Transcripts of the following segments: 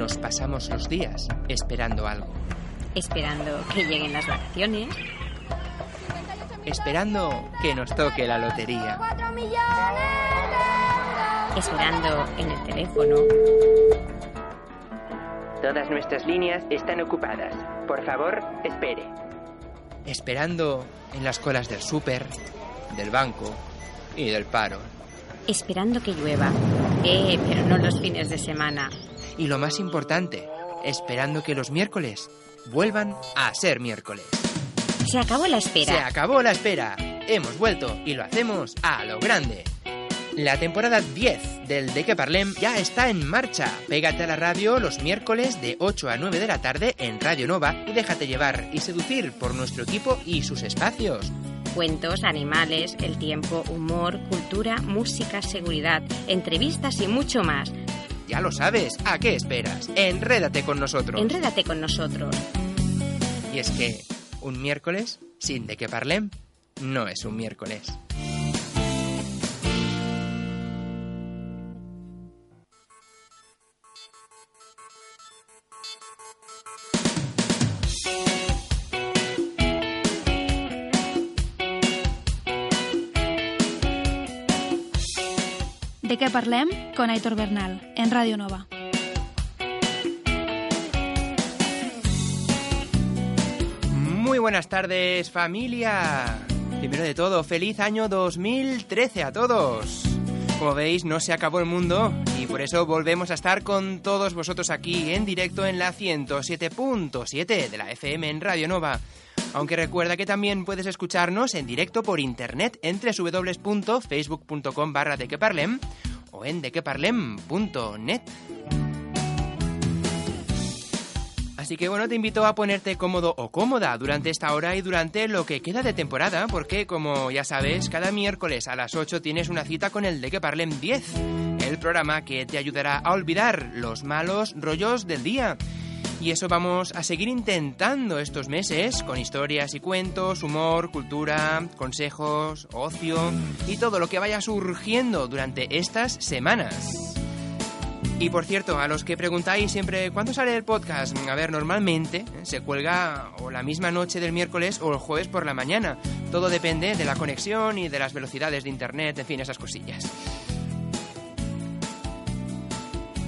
nos pasamos los días esperando algo. Esperando que lleguen las vacaciones. Esperando que nos toque la lotería. Esperando en el teléfono. Todas nuestras líneas están ocupadas. Por favor, espere. Esperando en las colas del súper, del banco y del paro. Esperando que llueva. Eh, pero no los fines de semana. Y lo más importante, esperando que los miércoles vuelvan a ser miércoles. Se acabó la espera. Se acabó la espera. Hemos vuelto y lo hacemos a lo grande. La temporada 10 del De Que Parlem ya está en marcha. Pégate a la radio los miércoles de 8 a 9 de la tarde en Radio Nova y déjate llevar y seducir por nuestro equipo y sus espacios. Cuentos, animales, el tiempo, humor, cultura, música, seguridad, entrevistas y mucho más. Ya lo sabes, ¿a qué esperas? Enrédate con nosotros. Enrédate con nosotros. Y es que un miércoles sin de que parlem no es un miércoles. De què parlem? Con Aitor Bernal, en Radio Nova. Muy buenas tardes, familia. Primero de todo, feliz año 2013 a todos. Como veis, no se acabó el mundo y por eso volvemos a estar con todos vosotros aquí en directo en la 107.7 de la FM en Radio Nova. Aunque recuerda que también puedes escucharnos en directo por internet en www.facebook.com barra de que o en dequeparlem.net. Así que bueno, te invito a ponerte cómodo o cómoda durante esta hora y durante lo que queda de temporada, porque como ya sabes, cada miércoles a las 8 tienes una cita con el De Que Parlem 10, el programa que te ayudará a olvidar los malos rollos del día. Y eso vamos a seguir intentando estos meses, con historias y cuentos, humor, cultura, consejos, ocio y todo lo que vaya surgiendo durante estas semanas. Y por cierto, a los que preguntáis siempre cuándo sale el podcast, a ver, normalmente ¿eh? se cuelga o la misma noche del miércoles o el jueves por la mañana. Todo depende de la conexión y de las velocidades de internet, en fin, esas cosillas.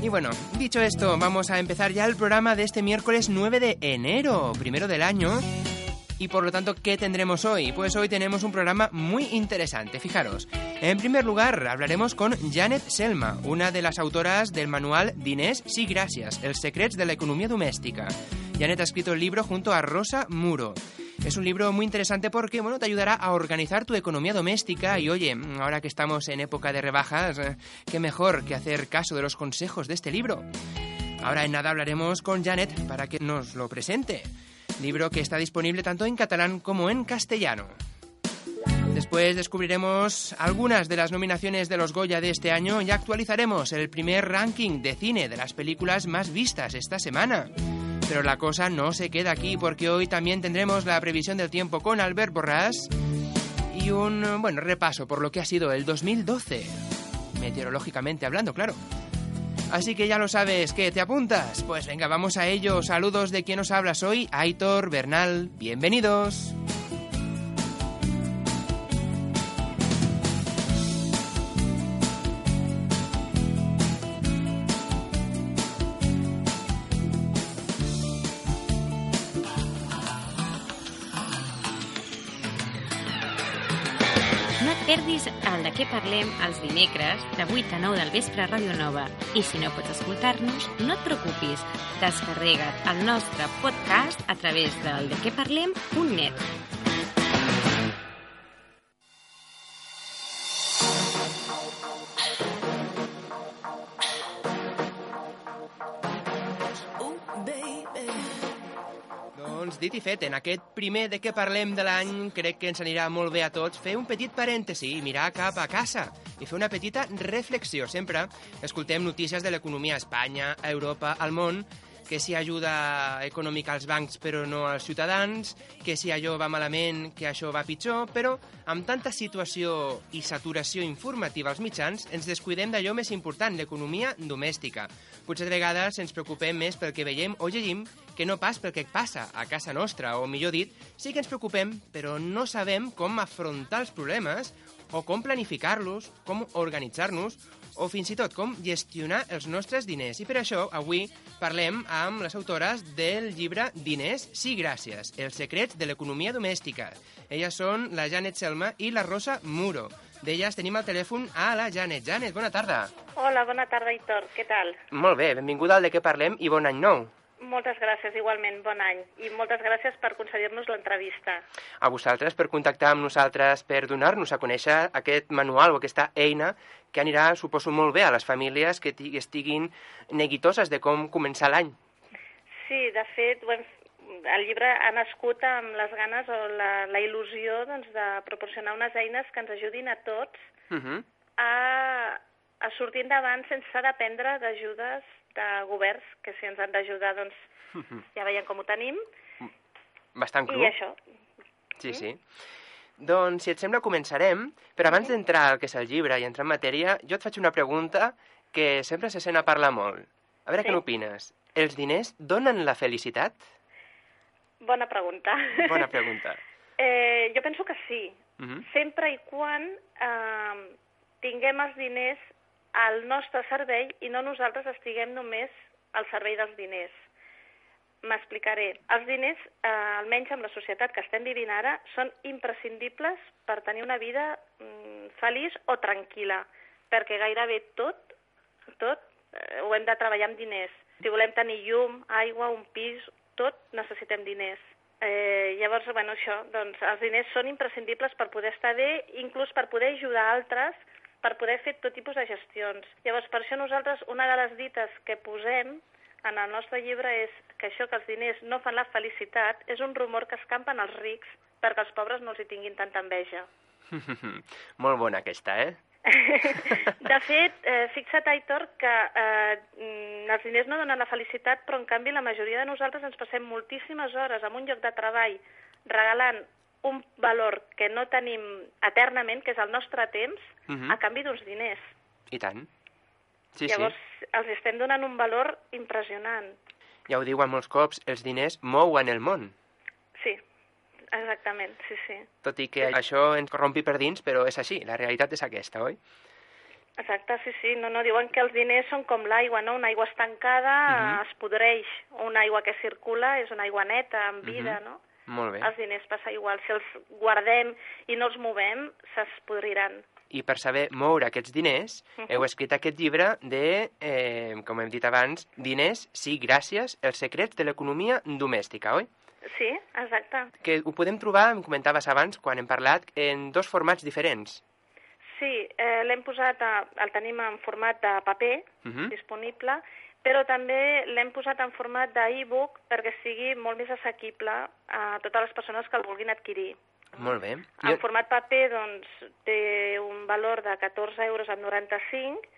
Y bueno, dicho esto, vamos a empezar ya el programa de este miércoles 9 de enero, primero del año. Y por lo tanto, ¿qué tendremos hoy? Pues hoy tenemos un programa muy interesante, fijaros. En primer lugar, hablaremos con Janet Selma, una de las autoras del manual Diners sí gracias, el secrets de la economía doméstica. Janet ha escrito el libro junto a Rosa Muro. Es un libro muy interesante porque bueno, te ayudará a organizar tu economía doméstica y oye, ahora que estamos en época de rebajas, eh, qué mejor que hacer caso de los consejos de este libro. Ahora en nada hablaremos con Janet para que nos lo presente. Libro que está disponible tanto en catalán como en castellano. Después descubriremos algunas de las nominaciones de los Goya de este año y actualizaremos el primer ranking de cine de las películas más vistas esta semana. Pero la cosa no se queda aquí porque hoy también tendremos la previsión del tiempo con Albert Borrás y un bueno repaso por lo que ha sido el 2012, meteorológicamente hablando, claro. Así que ya lo sabes, ¿qué te apuntas? Pues venga, vamos a ello. Saludos de quien nos hablas hoy, Aitor Bernal. Bienvenidos. De què parlem els dimecres de 8 a 9 del vespre a Ràdio Nova. I si no pots escoltar-nos, no et preocupis. Descarrega't el nostre podcast a través del dequeparlem.net. Doncs dit i fet, en aquest primer de què parlem de l'any, crec que ens anirà molt bé a tots fer un petit parèntesi i mirar cap a casa i fer una petita reflexió. Sempre escoltem notícies de l'economia a Espanya, a Europa, al món, que si ajuda econòmica als bancs però no als ciutadans, que si allò va malament, que això va pitjor, però amb tanta situació i saturació informativa als mitjans ens descuidem d'allò més important, l'economia domèstica. Potser de vegades ens preocupem més pel que veiem o llegim que no pas pel que passa a casa nostra, o millor dit, sí que ens preocupem, però no sabem com afrontar els problemes o com planificar-los, com organitzar-nos o fins i tot com gestionar els nostres diners. I per això avui parlem amb les autores del llibre Diners, sí gràcies, els secrets de l'economia domèstica. Elles són la Janet Selma i la Rosa Muro. D'elles tenim al telèfon a la Janet. Janet, bona tarda. Hola, bona tarda, Hitor. Què tal? Molt bé, benvinguda al de què parlem i bon any nou. Moltes gràcies, igualment, bon any. I moltes gràcies per concedir-nos l'entrevista. A vosaltres per contactar amb nosaltres, per donar-nos a conèixer aquest manual o aquesta eina que anirà, suposo, molt bé a les famílies que ti- estiguin neguitoses de com començar l'any. Sí, de fet, hem, el llibre ha nascut amb les ganes o la, la il·lusió doncs, de proporcionar unes eines que ens ajudin a tots Uh -huh. a, a sortir endavant sense dependre d'ajudes de governs, que si ens han d'ajudar, doncs ja veiem com ho tenim. Bastant cru. I això, Sí, sí. Doncs, si et sembla, començarem. Però abans d'entrar al que és el llibre i entrar en matèria, jo et faig una pregunta que sempre se sent a parlar molt. A veure Sí? què n'opines. Els diners donen la felicitat? bona pregunta. Bona pregunta. eh, jo penso que sí. Uh -huh. sempre i quan eh, tinguem els diners al nostre servei i no nosaltres estiguem només al servei dels diners. M'explicaré. Els diners, eh, almenys amb la societat que estem vivint ara, són imprescindibles per tenir una vida mm, feliç o tranquil·la, perquè gairebé tot, tot eh, ho hem de treballar amb diners. Si volem tenir llum, aigua, un pis, tot necessitem diners. Eh, llavors, bueno, això, doncs, els diners són imprescindibles per poder estar bé, inclús per poder ajudar altres, per poder fer tot tipus de gestions. Llavors, per això nosaltres, una de les dites que posem en el nostre llibre és que això que els diners no fan la felicitat és un rumor que escampen els rics perquè els pobres no els hi tinguin tanta enveja. Molt bona aquesta, eh? De fet, eh, fixa't, Aitor, que eh, mm, els diners no donen la felicitat, però en canvi la majoria de nosaltres ens passem moltíssimes hores en un lloc de treball regalant un valor que no tenim eternament, que és el nostre temps, Mhm. a canvi d'uns diners. I tant. Sí, Llavors, sí. els estem donant un valor impressionant. Ja ho diuen molts cops, els diners mouen el món. Sí, exactament, sí, sí. Tot i que això ens corrompi per dins, però és així, la realitat és aquesta, oi? Exacte, sí, sí. No, no, diuen que els diners són com l'aigua, no? Una aigua estancada Mhm. es podreix. Una aigua que circula és una aigua neta, amb vida, Mhm. no? Molt bé. Els diners passa igual. Si els guardem i no els movem, s'espodriran. I per saber moure aquests diners, Mhm. heu escrit aquest llibre de, eh, com hem dit abans, Diners, sí, gràcies, els secrets de l'economia domèstica, oi? Sí, exacte. Que ho podem trobar, em comentaves abans, quan hem parlat, en dos formats diferents. Sí, eh, l'hem posat, a, el tenim en format de paper, Mhm. disponible, però també l'hem posat en format d'e-book perquè sigui molt més assequible a totes les persones que el vulguin adquirir. Molt bé. En format paper doncs, té un valor de 14 euros amb 95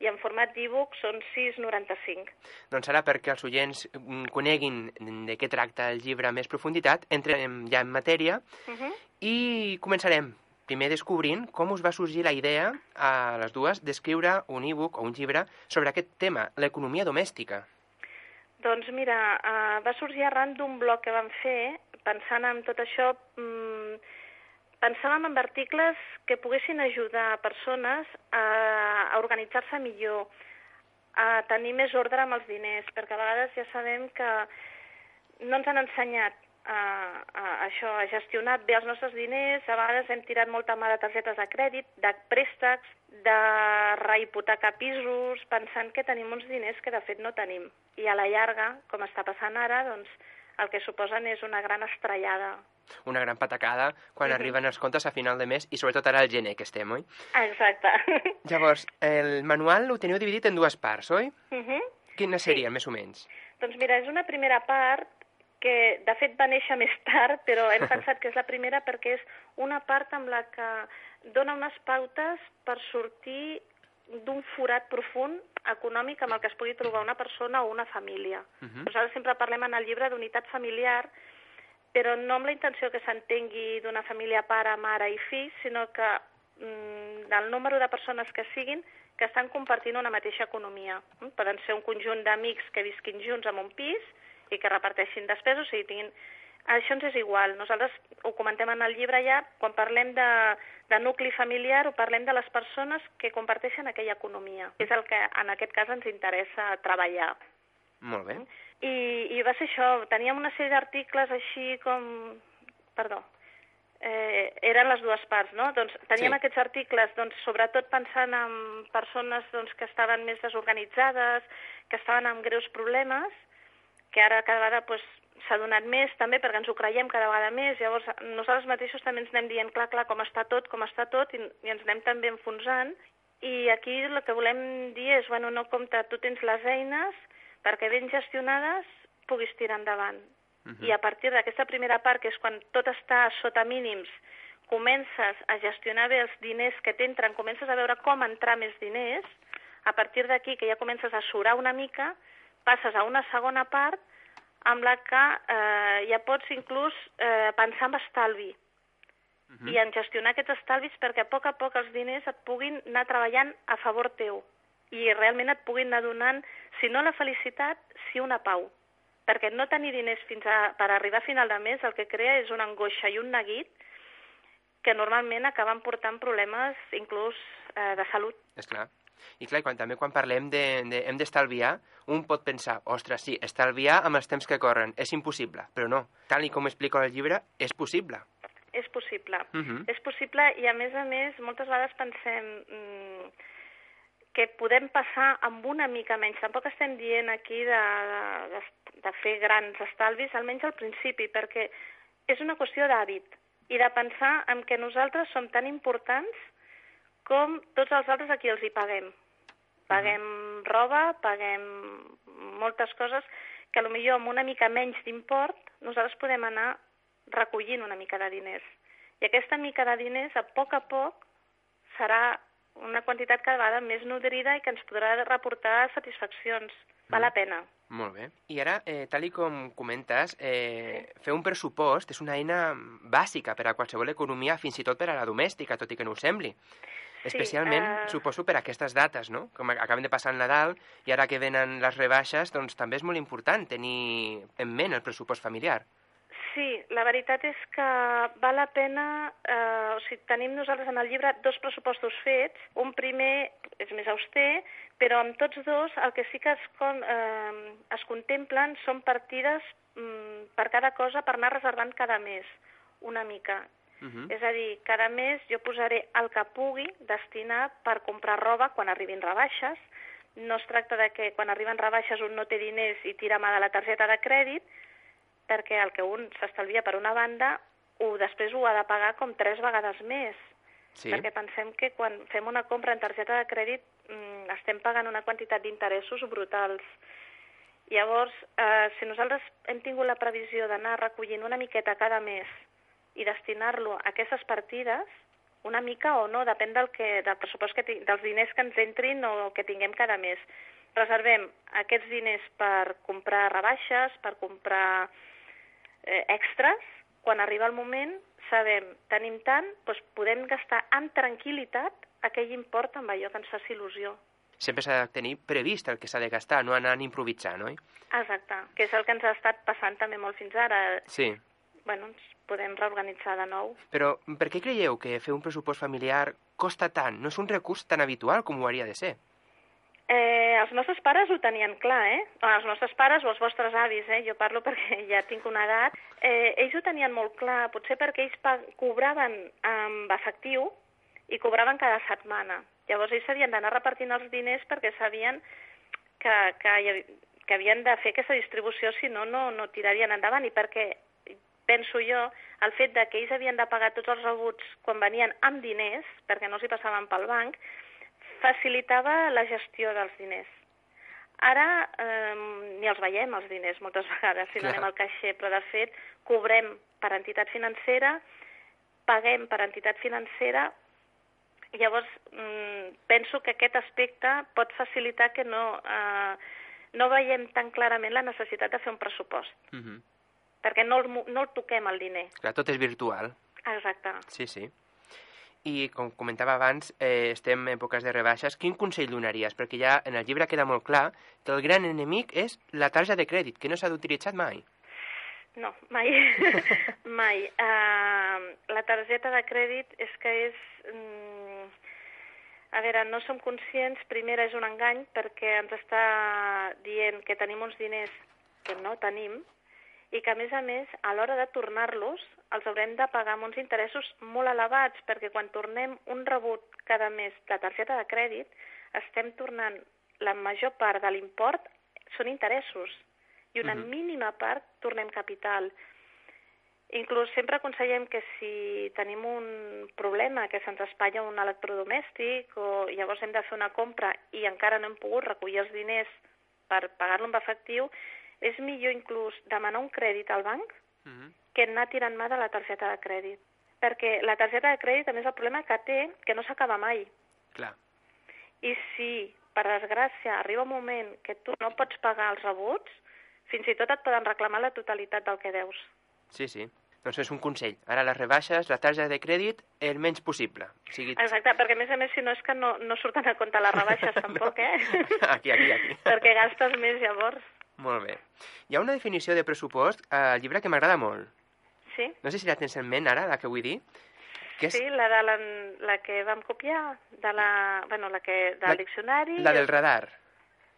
i en format d'e-book són 6,95. Doncs ara, perquè els oients mm, coneguin de què tracta el llibre més profunditat, entrem ja en matèria Uh -huh. i començarem primer descobrint com us va sorgir la idea a les dues d'escriure un e-book o un llibre sobre aquest tema, l'economia domèstica. Doncs mira, uh, va sorgir arran d'un blog que vam fer, pensant en tot això, mm, pensàvem en articles que poguessin ajudar persones a, a organitzar-se millor, a tenir més ordre amb els diners, perquè a vegades ja sabem que no ens han ensenyat a, a, això, a gestionar bé els nostres diners, a vegades hem tirat molta mà de targetes de crèdit, de préstecs, de rehipotecar pisos, pensant que tenim uns diners que de fet no tenim. I a la llarga, com està passant ara, doncs el que suposen és una gran estrellada. Una gran patacada quan Mhm. arriben els comptes a final de mes i sobretot ara al gener que estem, oi? Exacte. Llavors, el manual ho teniu dividit en dues parts, oi? uh -huh. Quines Sí. serien, més o menys? Doncs mira, és una primera part que de fet va néixer més tard, però hem pensat que és la primera perquè és una part amb la que dona unes pautes per sortir d'un forat profund econòmic amb el que es pugui trobar una persona o una família. Uh -huh. Nosaltres sempre parlem en el llibre d'unitat familiar, però no amb la intenció que s'entengui d'una família pare, mare i fills, sinó que mm, del número de persones que siguin que estan compartint una mateixa economia. Mm? Poden ser un conjunt d'amics que visquin junts en un pis i que reparteixin despeses, o sigui, tinguin... Això ens és igual. Nosaltres ho comentem en el llibre ja, quan parlem de, de nucli familiar, ho parlem de les persones que comparteixen aquella economia. És el que en aquest cas ens interessa treballar. Molt bé. I, i va ser això, teníem una sèrie d'articles així com... Perdó, eh, eren les dues parts, no? Doncs teníem Sí. aquests articles, doncs, sobretot pensant en persones doncs, que estaven més desorganitzades, que estaven amb greus problemes, que ara cada vegada doncs, s'ha donat més també perquè ens ho creiem cada vegada més, llavors nosaltres mateixos també ens anem dient clar, clar, com està tot, com està tot, i, i ens anem també enfonsant, i aquí el que volem dir és, bueno, no compta, tu tens les eines perquè ben gestionades puguis tirar endavant. I a partir d'aquesta primera part, que és quan tot està sota mínims, comences a gestionar bé els diners que t'entren, comences a veure com entrar més diners, a partir d'aquí, que ja comences a surar una mica, passes a una segona part amb la que eh, ja pots inclús eh, pensar en estalvi i en gestionar aquests estalvis perquè a poc a poc els diners et puguin anar treballant a favor teu i realment et puguin anar donant, si no la felicitat, si una pau. Perquè no tenir diners fins a, per arribar a final de mes el que crea és una angoixa i un neguit que normalment acaben portant problemes inclús eh, de salut. És clar. I clar, quan, també quan parlem de, de hem d'estalviar, un pot pensar, ostres, sí, estalviar amb els temps que corren és impossible, però no. Tal i com explico al llibre, és possible. És possible. Uh -huh. És possible i, a més a més, moltes vegades pensem mm, que podem passar amb una mica menys. Tampoc estem dient aquí de, de, de fer grans estalvis, almenys al principi, perquè és una qüestió d'hàbit i de pensar en que nosaltres som tan importants com tots els altres a qui els hi paguem. Paguem roba, paguem moltes coses que potser amb una mica menys d'import nosaltres podem anar recollint una mica de diners. I aquesta mica de diners, a poc a poc, serà una quantitat cada vegada més nodrida i que ens podrà reportar satisfaccions. Val la pena. Molt bé. I ara, eh, tal i com comentes, eh, fer un pressupost és una eina bàsica per a qualsevol economia, fins i tot per a la domèstica, tot i que no ho sembli. Especialment, eh, suposo, per aquestes dates, no? Com acabem de passar el Nadal i ara que venen les rebaixes, doncs també és molt important tenir en ment el pressupost familiar. Sí, la veritat és que val la pena... Eh, o sigui, tenim nosaltres en el llibre dos pressupostos fets. Un primer és més auster, però amb tots dos el que sí que es, con, eh, es contemplen són partides mm, per cada cosa per anar reservant cada mes una mica. Uh -huh. És a dir, cada mes jo posaré el que pugui destinar per comprar roba quan arribin rebaixes. No es tracta de que quan arriben rebaixes un no té diners i tira mà de la targeta de crèdit, perquè el que un s'estalvia per una banda, ho, després ho ha de pagar com tres vegades més. Sí. Perquè pensem que quan fem una compra en targeta de crèdit mm, estem pagant una quantitat d'interessos brutals. Llavors, eh, si nosaltres hem tingut la previsió d'anar recollint una miqueta cada mes i destinar-lo a aquestes partides, una mica o no, depèn del, que, del pressupost que dels diners que ens entrin o que tinguem cada mes. Reservem aquests diners per comprar rebaixes, per comprar eh, extras, quan arriba el moment sabem, tenim tant, doncs podem gastar amb tranquil·litat aquell import amb allò que ens faci il·lusió. Sempre s'ha de tenir previst el que s'ha de gastar, no anar improvisant, oi? Exacte, que és el que ens ha estat passant també molt fins ara. Sí. Bueno, ens podem reorganitzar de nou. Però per què creieu que fer un pressupost familiar costa tant? No és un recurs tan habitual com ho hauria de ser. Eh, els nostres pares ho tenien clar, eh? O els nostres pares o els vostres avis, eh? Jo parlo perquè ja tinc una edat. Eh, ells ho tenien molt clar, potser perquè ells cobraven amb efectiu i cobraven cada setmana. Llavors ells s'havien d'anar repartint els diners perquè sabien que, que, que havien de fer aquesta distribució, si no, no, no tirarien endavant. I perquè, penso jo, el fet de que ells havien de pagar tots els rebuts quan venien amb diners, perquè no els hi passaven pel banc, facilitava la gestió dels diners. Ara eh, ni els veiem, els diners, moltes vegades, si no anem al caixer, però de fet cobrem per entitat financera, paguem per entitat financera. Llavors, mm, penso que aquest aspecte pot facilitar que no, eh, no veiem tan clarament la necessitat de fer un pressupost, Uh -huh. Perquè no el, no el toquem, el diner. Clar, tot és virtual. Exacte. Sí, sí. I com comentava abans, eh, estem en èpoques de rebaixes. Quin consell donaries? Perquè ja en el llibre queda molt clar que el gran enemic és la tarja de crèdit, que no s'ha d'utilitzar mai. No, mai. mai. Uh, la targeta de crèdit és que és... Mm, a veure, no som conscients, primera és un engany perquè ens està dient que tenim uns diners que no tenim i que, a més a més, a l'hora de tornar-los, els haurem de pagar amb uns interessos molt elevats, perquè quan tornem un rebut cada mes de targeta de crèdit, estem tornant la major part de l'import són interessos i una Mhm. mínima part tornem capital. Inclús sempre aconsellem que si tenim un problema, que se'ns espatlla un electrodomèstic o llavors hem de fer una compra i encara no hem pogut recollir els diners per pagar-lo amb efectiu, és millor inclús demanar un crèdit al banc Uh -huh. que anar tirant mà de la targeta de crèdit. Perquè la targeta de crèdit, a més, el problema que té, que no s'acaba mai. Clar. I si, per desgràcia, arriba un moment que tu no pots pagar els rebuts, fins i tot et poden reclamar la totalitat del que deus. Sí, sí. Doncs és un consell. Ara les rebaixes, la tarja de crèdit, el menys possible. O sigui, Exacte, perquè a més a més, si no és que no, no surten a compte les rebaixes tampoc, eh? Aquí, aquí, aquí. perquè gastes més llavors. Molt bé. Hi ha una definició de pressupost al llibre que m'agrada molt. Sí? No sé si la tens en ment ara, la que vull dir. Que és Sí, la de la, la que vam copiar, de la, bueno, la que, del La- diccionari. la del radar.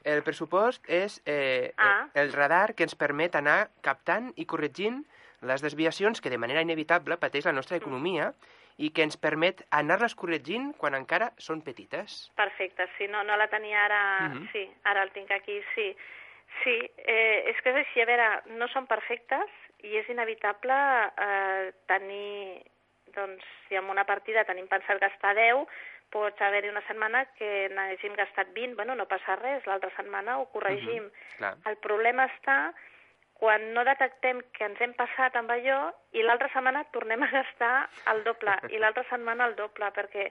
El pressupost és eh, Ah. el radar que ens permet anar captant i corregint les desviacions que de manera inevitable pateix la nostra economia i que ens permet anar-les corregint quan encara són petites. Perfecte, sí, no, no la tenia ara... Mhm. Sí, ara el tinc aquí, sí. Sí, eh, és que és així, a veure, no són perfectes i és inevitable eh, tenir, doncs, si en una partida tenim pensat gastar 10, pots haver-hi una setmana que n'hàgim gastat 20, bueno, no passa res, l'altra setmana ho corregim. Clar. El problema està quan no detectem que ens hem passat amb allò i l'altra setmana tornem a gastar el doble i l'altra setmana el doble perquè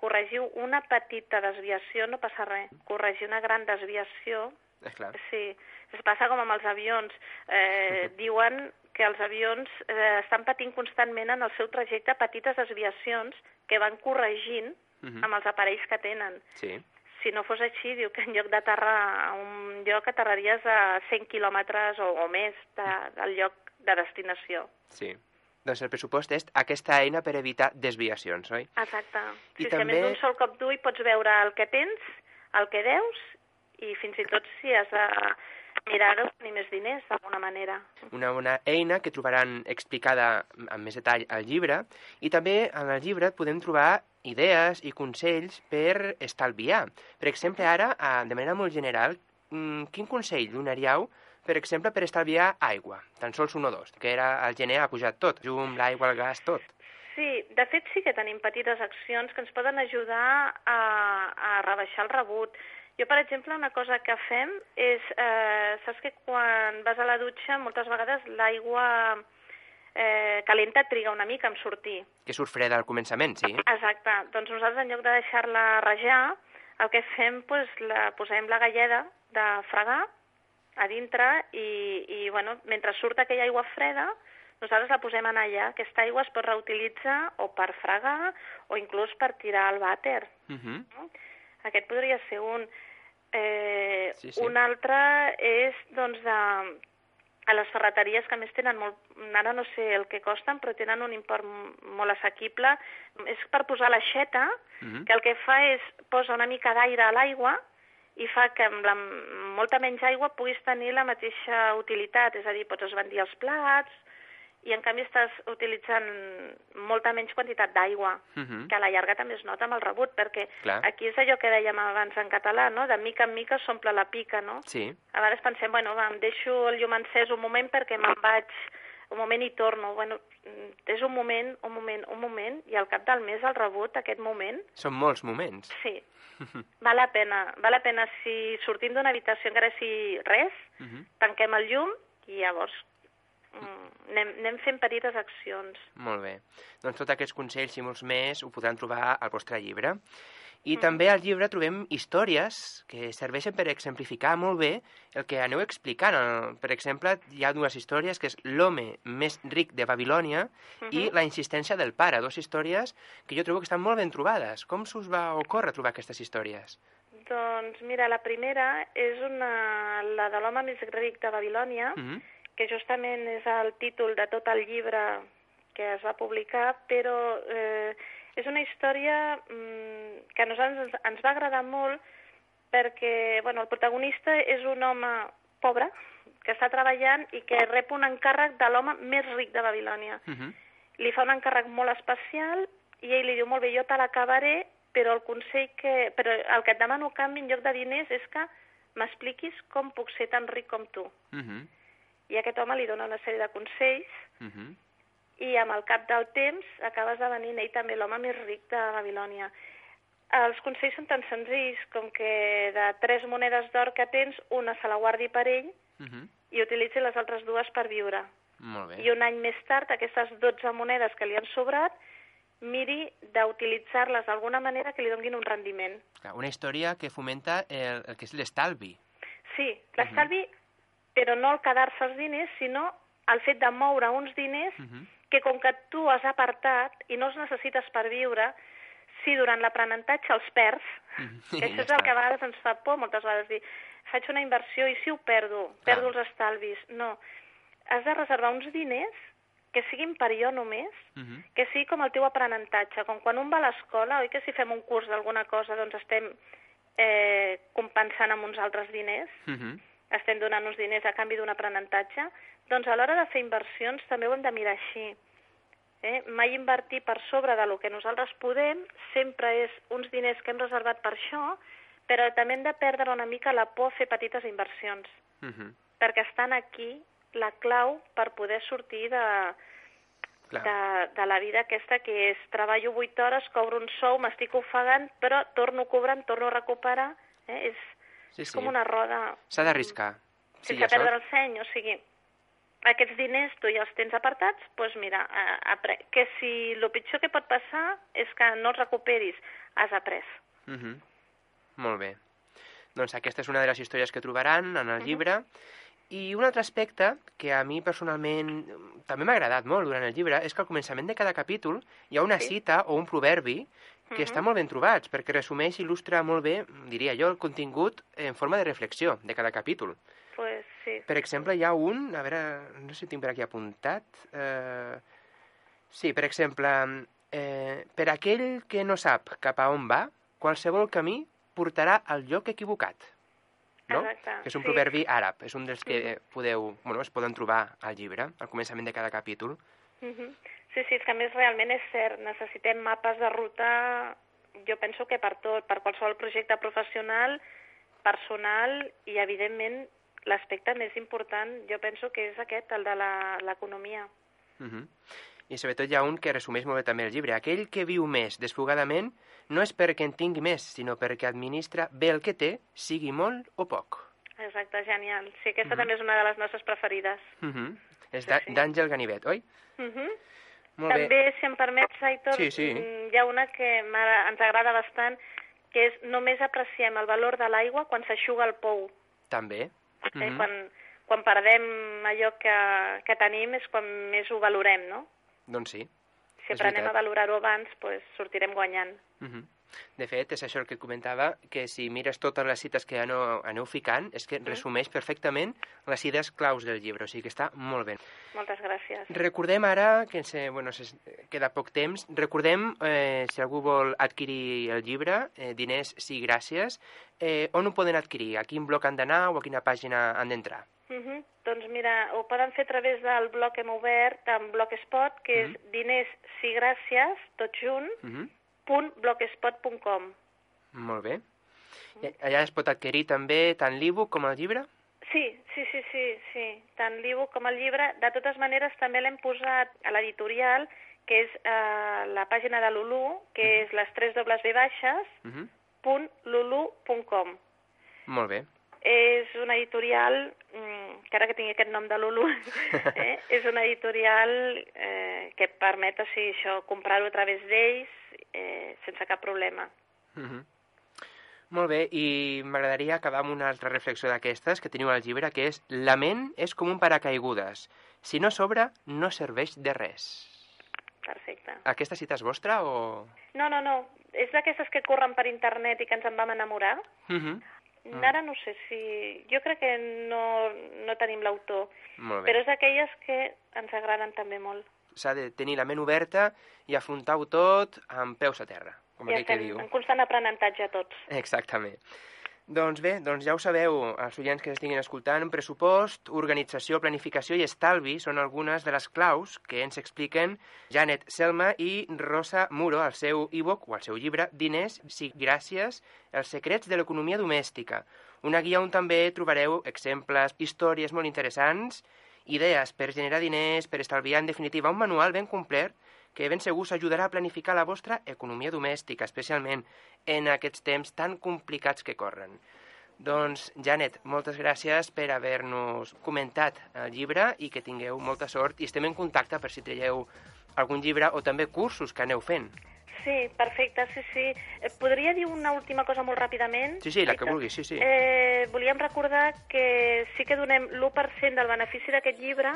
corregiu una petita desviació no passa res. Corregir una gran desviació, És clar. sí, es passa com amb els avions. Eh, diuen que els avions eh, estan patint constantment en el seu trajecte petites desviacions que van corregint Mhm. amb els aparells que tenen Sí. si no fos així, diu que en lloc d'aterrar a un lloc aterraries a 100 quilòmetres o, o més de, del lloc de destinació. Sí. Doncs el pressupost és aquesta eina per evitar desviacions, oi? Exacte. I Sí, si a també- més d'un sol cop d'ull pots veure el que tens, el que deus i fins i tot si has de mirar de tenir més diners d'alguna manera. Una bona eina que trobaran explicada amb més detall al llibre i també en el llibre podem trobar idees i consells per estalviar. Per exemple, ara, eh, de manera molt general, mm, quin consell donaríeu, per exemple, per estalviar aigua? Tan sols un o dos, que era al gener ha pujat tot, llum, l'aigua, el gas, tot. Sí, de fet sí que tenim petites accions que ens poden ajudar a, a rebaixar el rebut. Jo, per exemple, una cosa que fem és, eh, saps que quan vas a la dutxa moltes vegades l'aigua eh, calenta triga una mica en sortir. Que surt freda al començament, sí? Exacte. Doncs nosaltres, en lloc de deixar-la rajar, el que fem, pues, la, posem la galleda de fregar a dintre i, i bueno, mentre surt aquella aigua freda, nosaltres la posem en allà. Aquesta aigua es pot reutilitzar o per fregar o inclús per tirar al vàter. Uh -huh. No? Aquest podria ser un. Eh, Sí, sí. Un altre és, doncs, de, a les ferreteries que més tenen molt, ara no sé el que costen, però tenen un import molt assequible, és per posar l'aixeta, Mhm. que el que fa és posa una mica d'aire a l'aigua i fa que amb la, molta menys aigua puguis tenir la mateixa utilitat, és a dir, pots esbandir els plats i en canvi estàs utilitzant molta menys quantitat d'aigua Mhm. que a la llarga també es nota amb el rebut, perquè Clar. aquí és allò que dèiem abans en català, no? De mica en mica s'omple la pica, no? Sí, A vegades pensem, bueno, va, em deixo el llum encès un moment perquè me'n vaig un moment i torno. Bueno, és un moment, un moment, un moment, i al cap del mes el rebut, aquest moment, són molts moments. sí, val la pena. Val la pena si sortim d'una habitació encara si res, Mhm. tanquem el llum i llavors anem, anem fent petites accions. Molt bé. Doncs tots aquests consells i molts més ho podran trobar al vostre llibre. I també al llibre trobem històries que serveixen per exemplificar molt bé el que aneu explicant. Per exemple, hi ha dues històries, que és l'home més ric de Babilònia i la insistència del pare. Dues històries que jo trobo que estan molt ben trobades. Com s'us va ocórrer trobar aquestes històries? Doncs mira, la primera és una, la de l'home més ric de Babilònia, Mm -hmm. Que justament és el títol de tot el llibre que es va publicar, però eh, és una història mm, que a nosaltres ens, ens va agradar molt perquè bueno, el protagonista és un home pobre que està treballant i que rep un encàrrec de l'home més ric de Babilònia. Mm -hmm. Li fa un encàrrec molt especial i ell li diu, molt bé, jo te l'acabaré, però el consell que... Però el que et demano canvi en lloc de diners és que m'expliquis com puc ser tan ric com tu. Mm -hmm. I aquest home li dona una sèrie de consells Mm -hmm. i amb el cap del temps acaba esdevenint ell també l'home més ric de Babilònia. Els consells són tan senzills com que de tres monedes d'or que tens, una se la guardi per ell Mm -hmm. i utilitzi les altres dues per viure. Molt bé. I un any més tard, aquestes 12 monedes que li han sobrat, miri d'utilitzar-les d'alguna manera que li donguin un rendiment. Una història que fomenta el, el que és l'estalvi. Sí, l'estalvi, però no el quedar-se els diners, sinó el fet de moure uns diners Mhm. que com que tu has apartat i no els necessites per viure, si durant l'aprenentatge els perds, Mhm. que això és el que a vegades ens fa por moltes vegades dir faig una inversió i si ho perdo, perdo Clar. els estalvis. No, has de reservar uns diners que siguin per jo només, Mhm. que sigui com el teu aprenentatge, com quan un va a l'escola, oi que si fem un curs d'alguna cosa doncs estem eh, compensant amb uns altres diners, Mhm. Estem donant uns diners a canvi d'un aprenentatge, doncs a l'hora de fer inversions també ho hem de mirar així. Eh? Mai invertir per sobre de lo que nosaltres podem, sempre és uns diners que hem reservat per això, però també hem de perdre una mica la por a fer petites inversions, Mhm. perquè estan aquí la clau per poder sortir de, Clar. de, de la vida aquesta que és treballo 8 hores, cobro un sou, m'estic ofegant, però torno cobrant, torno a recuperar. Eh? És, Sí, és sí. com una roda S'ha d'arriscar. Sí, sense això... perdre el seny, o sigui, aquests diners tu ja els tens apartats, doncs mira, apre... que si el pitjor que pot passar és que no els recuperis, has après. Mhm. Molt bé. Doncs aquesta és una de les històries que trobaran en el llibre. I un altre aspecte que a mi personalment mm, també m'ha agradat molt durant el llibre és que al començament de cada capítol hi ha una Sí. cita o un proverbi que estan molt ben trobats perquè resumeix i il·lustra molt bé, diria jo, el contingut en forma de reflexió de cada capítol. Pues sí. Per exemple, hi ha un, a veure, no sé si tinc per aquí apuntat. Eh... Sí, per exemple, eh, per aquell que no sap cap a on va, qualsevol camí portarà al lloc equivocat. No? Exacte, Que és un sí. proverbi àrab, és un dels que podeu, bueno, es poden trobar al llibre, al començament de cada capítol. Mhm. Sí, sí, és que a més realment és cert, necessitem mapes de ruta, jo penso que per tot, per qualsevol projecte professional, personal i, evidentment, l'aspecte més important jo penso que és aquest, el de la- l'economia. Mhm. I sobretot hi ha un que resumeix molt bé també el llibre. Aquell que viu més desfogadament no és perquè en tingui més, sinó perquè administra bé el que té, sigui molt o poc. Exacte, genial. Sí, aquesta també és una de les nostres preferides. Mhm. És Sí, d'À- sí. d'Àngel Ganivet, oi? Mhm. Molt També, bé. si em permets, Aitor, Sí, sí. mm, hi ha una que ens agrada bastant, que és només apreciem el valor de l'aigua quan s'aixuga el pou. També. Eh? Mhm. Quan, quan perdem allò que, que tenim és quan més ho valorem, no? Doncs sí. Si aprenem a valorar-ho abans, pues, sortirem guanyant. Mhm. De fet, és això el que et comentava, que si mires totes les cites que aneu, aneu ficant, és que resumeix perfectament les idees claus del llibre, o sigui que està molt bé. Moltes gràcies. Recordem ara, que ens, eh, bueno, queda poc temps, recordem, eh, si algú vol adquirir el llibre, eh, Diners sí, gràcies, eh, on ho poden adquirir? A quin bloc han d'anar o a quina pàgina han d'entrar? Mhm. Doncs mira, ho poden fer a través del blog que hem obert en Blogspot, que és diners si gràcies, tot junt, Mhm. punt blogspot.com. Molt bé. I Allà es pot adquirir també tant l'e-book com el llibre? Sí, sí, sí, sí, sí. Tant l'e-book com el llibre. De totes maneres, també l'hem posat a l'editorial, que és eh, la pàgina de Lulu, que és les 3 dobles baixes, Mhm. punt lulu.com. Molt bé. És una editorial, mm, que ara que tingui aquest nom de Lulu, eh, és una editorial eh, que permet o sigui, això comprar-ho a través d'ells eh, sense cap problema. Mm -hmm. Molt bé, i m'agradaria acabar amb una altra reflexió d'aquestes que teniu al llibre, que és la ment és com un paracaigudes. Si no s'obre, no serveix de res. Perfecte. Aquesta cita és vostra o...? No, no, no. És d'aquestes que corren per internet i que ens en vam enamorar. Mm -hmm. Mm. Ara no sé si... Jo crec que no, no tenim l'autor, però és d'aquelles que ens agraden també molt. S'ha de tenir la ment oberta i afrontar-ho tot amb peus a terra, com I aquell que estem diu. en constant aprenentatge tots. Exactament. Doncs bé, doncs ja ho sabeu, els oients que estiguin escoltant, pressupost, organització, planificació i estalvi són algunes de les claus que ens expliquen Janet Selma i Rosa Muro al seu e-book o al seu llibre Diners, sí, gràcies, els secrets de l'economia domèstica. Una guia on també trobareu exemples, històries molt interessants, idees per generar diners, per estalviar, en definitiva, un manual ben complet que ben segur s'ajudarà a planificar la vostra economia domèstica, especialment en aquests temps tan complicats que corren. Doncs, Janet, moltes gràcies per haver-nos comentat el llibre i que tingueu molta sort i estem en contacte per si traieu algun llibre o també cursos que aneu fent. Sí, perfecte, sí, sí. Eh, Podria dir una última cosa molt ràpidament? Sí, sí, la que vulguis, sí, sí. Eh, volíem recordar que sí que donem l'1% del benefici d'aquest llibre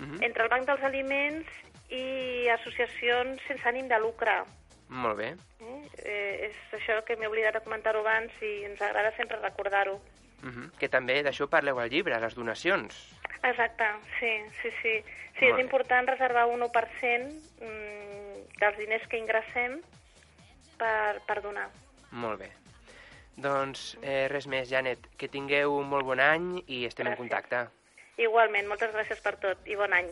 Mhm. entre el Banc dels Aliments i associacions sense ànim de lucre. Molt bé. Eh? Eh, és això que m'he oblidat de comentar-ho abans i ens agrada sempre recordar-ho. Mhm. Que també d'això parleu al llibre, les donacions. Exacte, sí, sí, sí. Sí, Molt és important reservar un 1% mm, dels diners que ingressem per, per donar. Molt bé. Doncs eh, res més, Janet. Que tingueu un molt bon any i estem en Gràcies. contacte. Igualment, moltes gràcies per tot i bon any.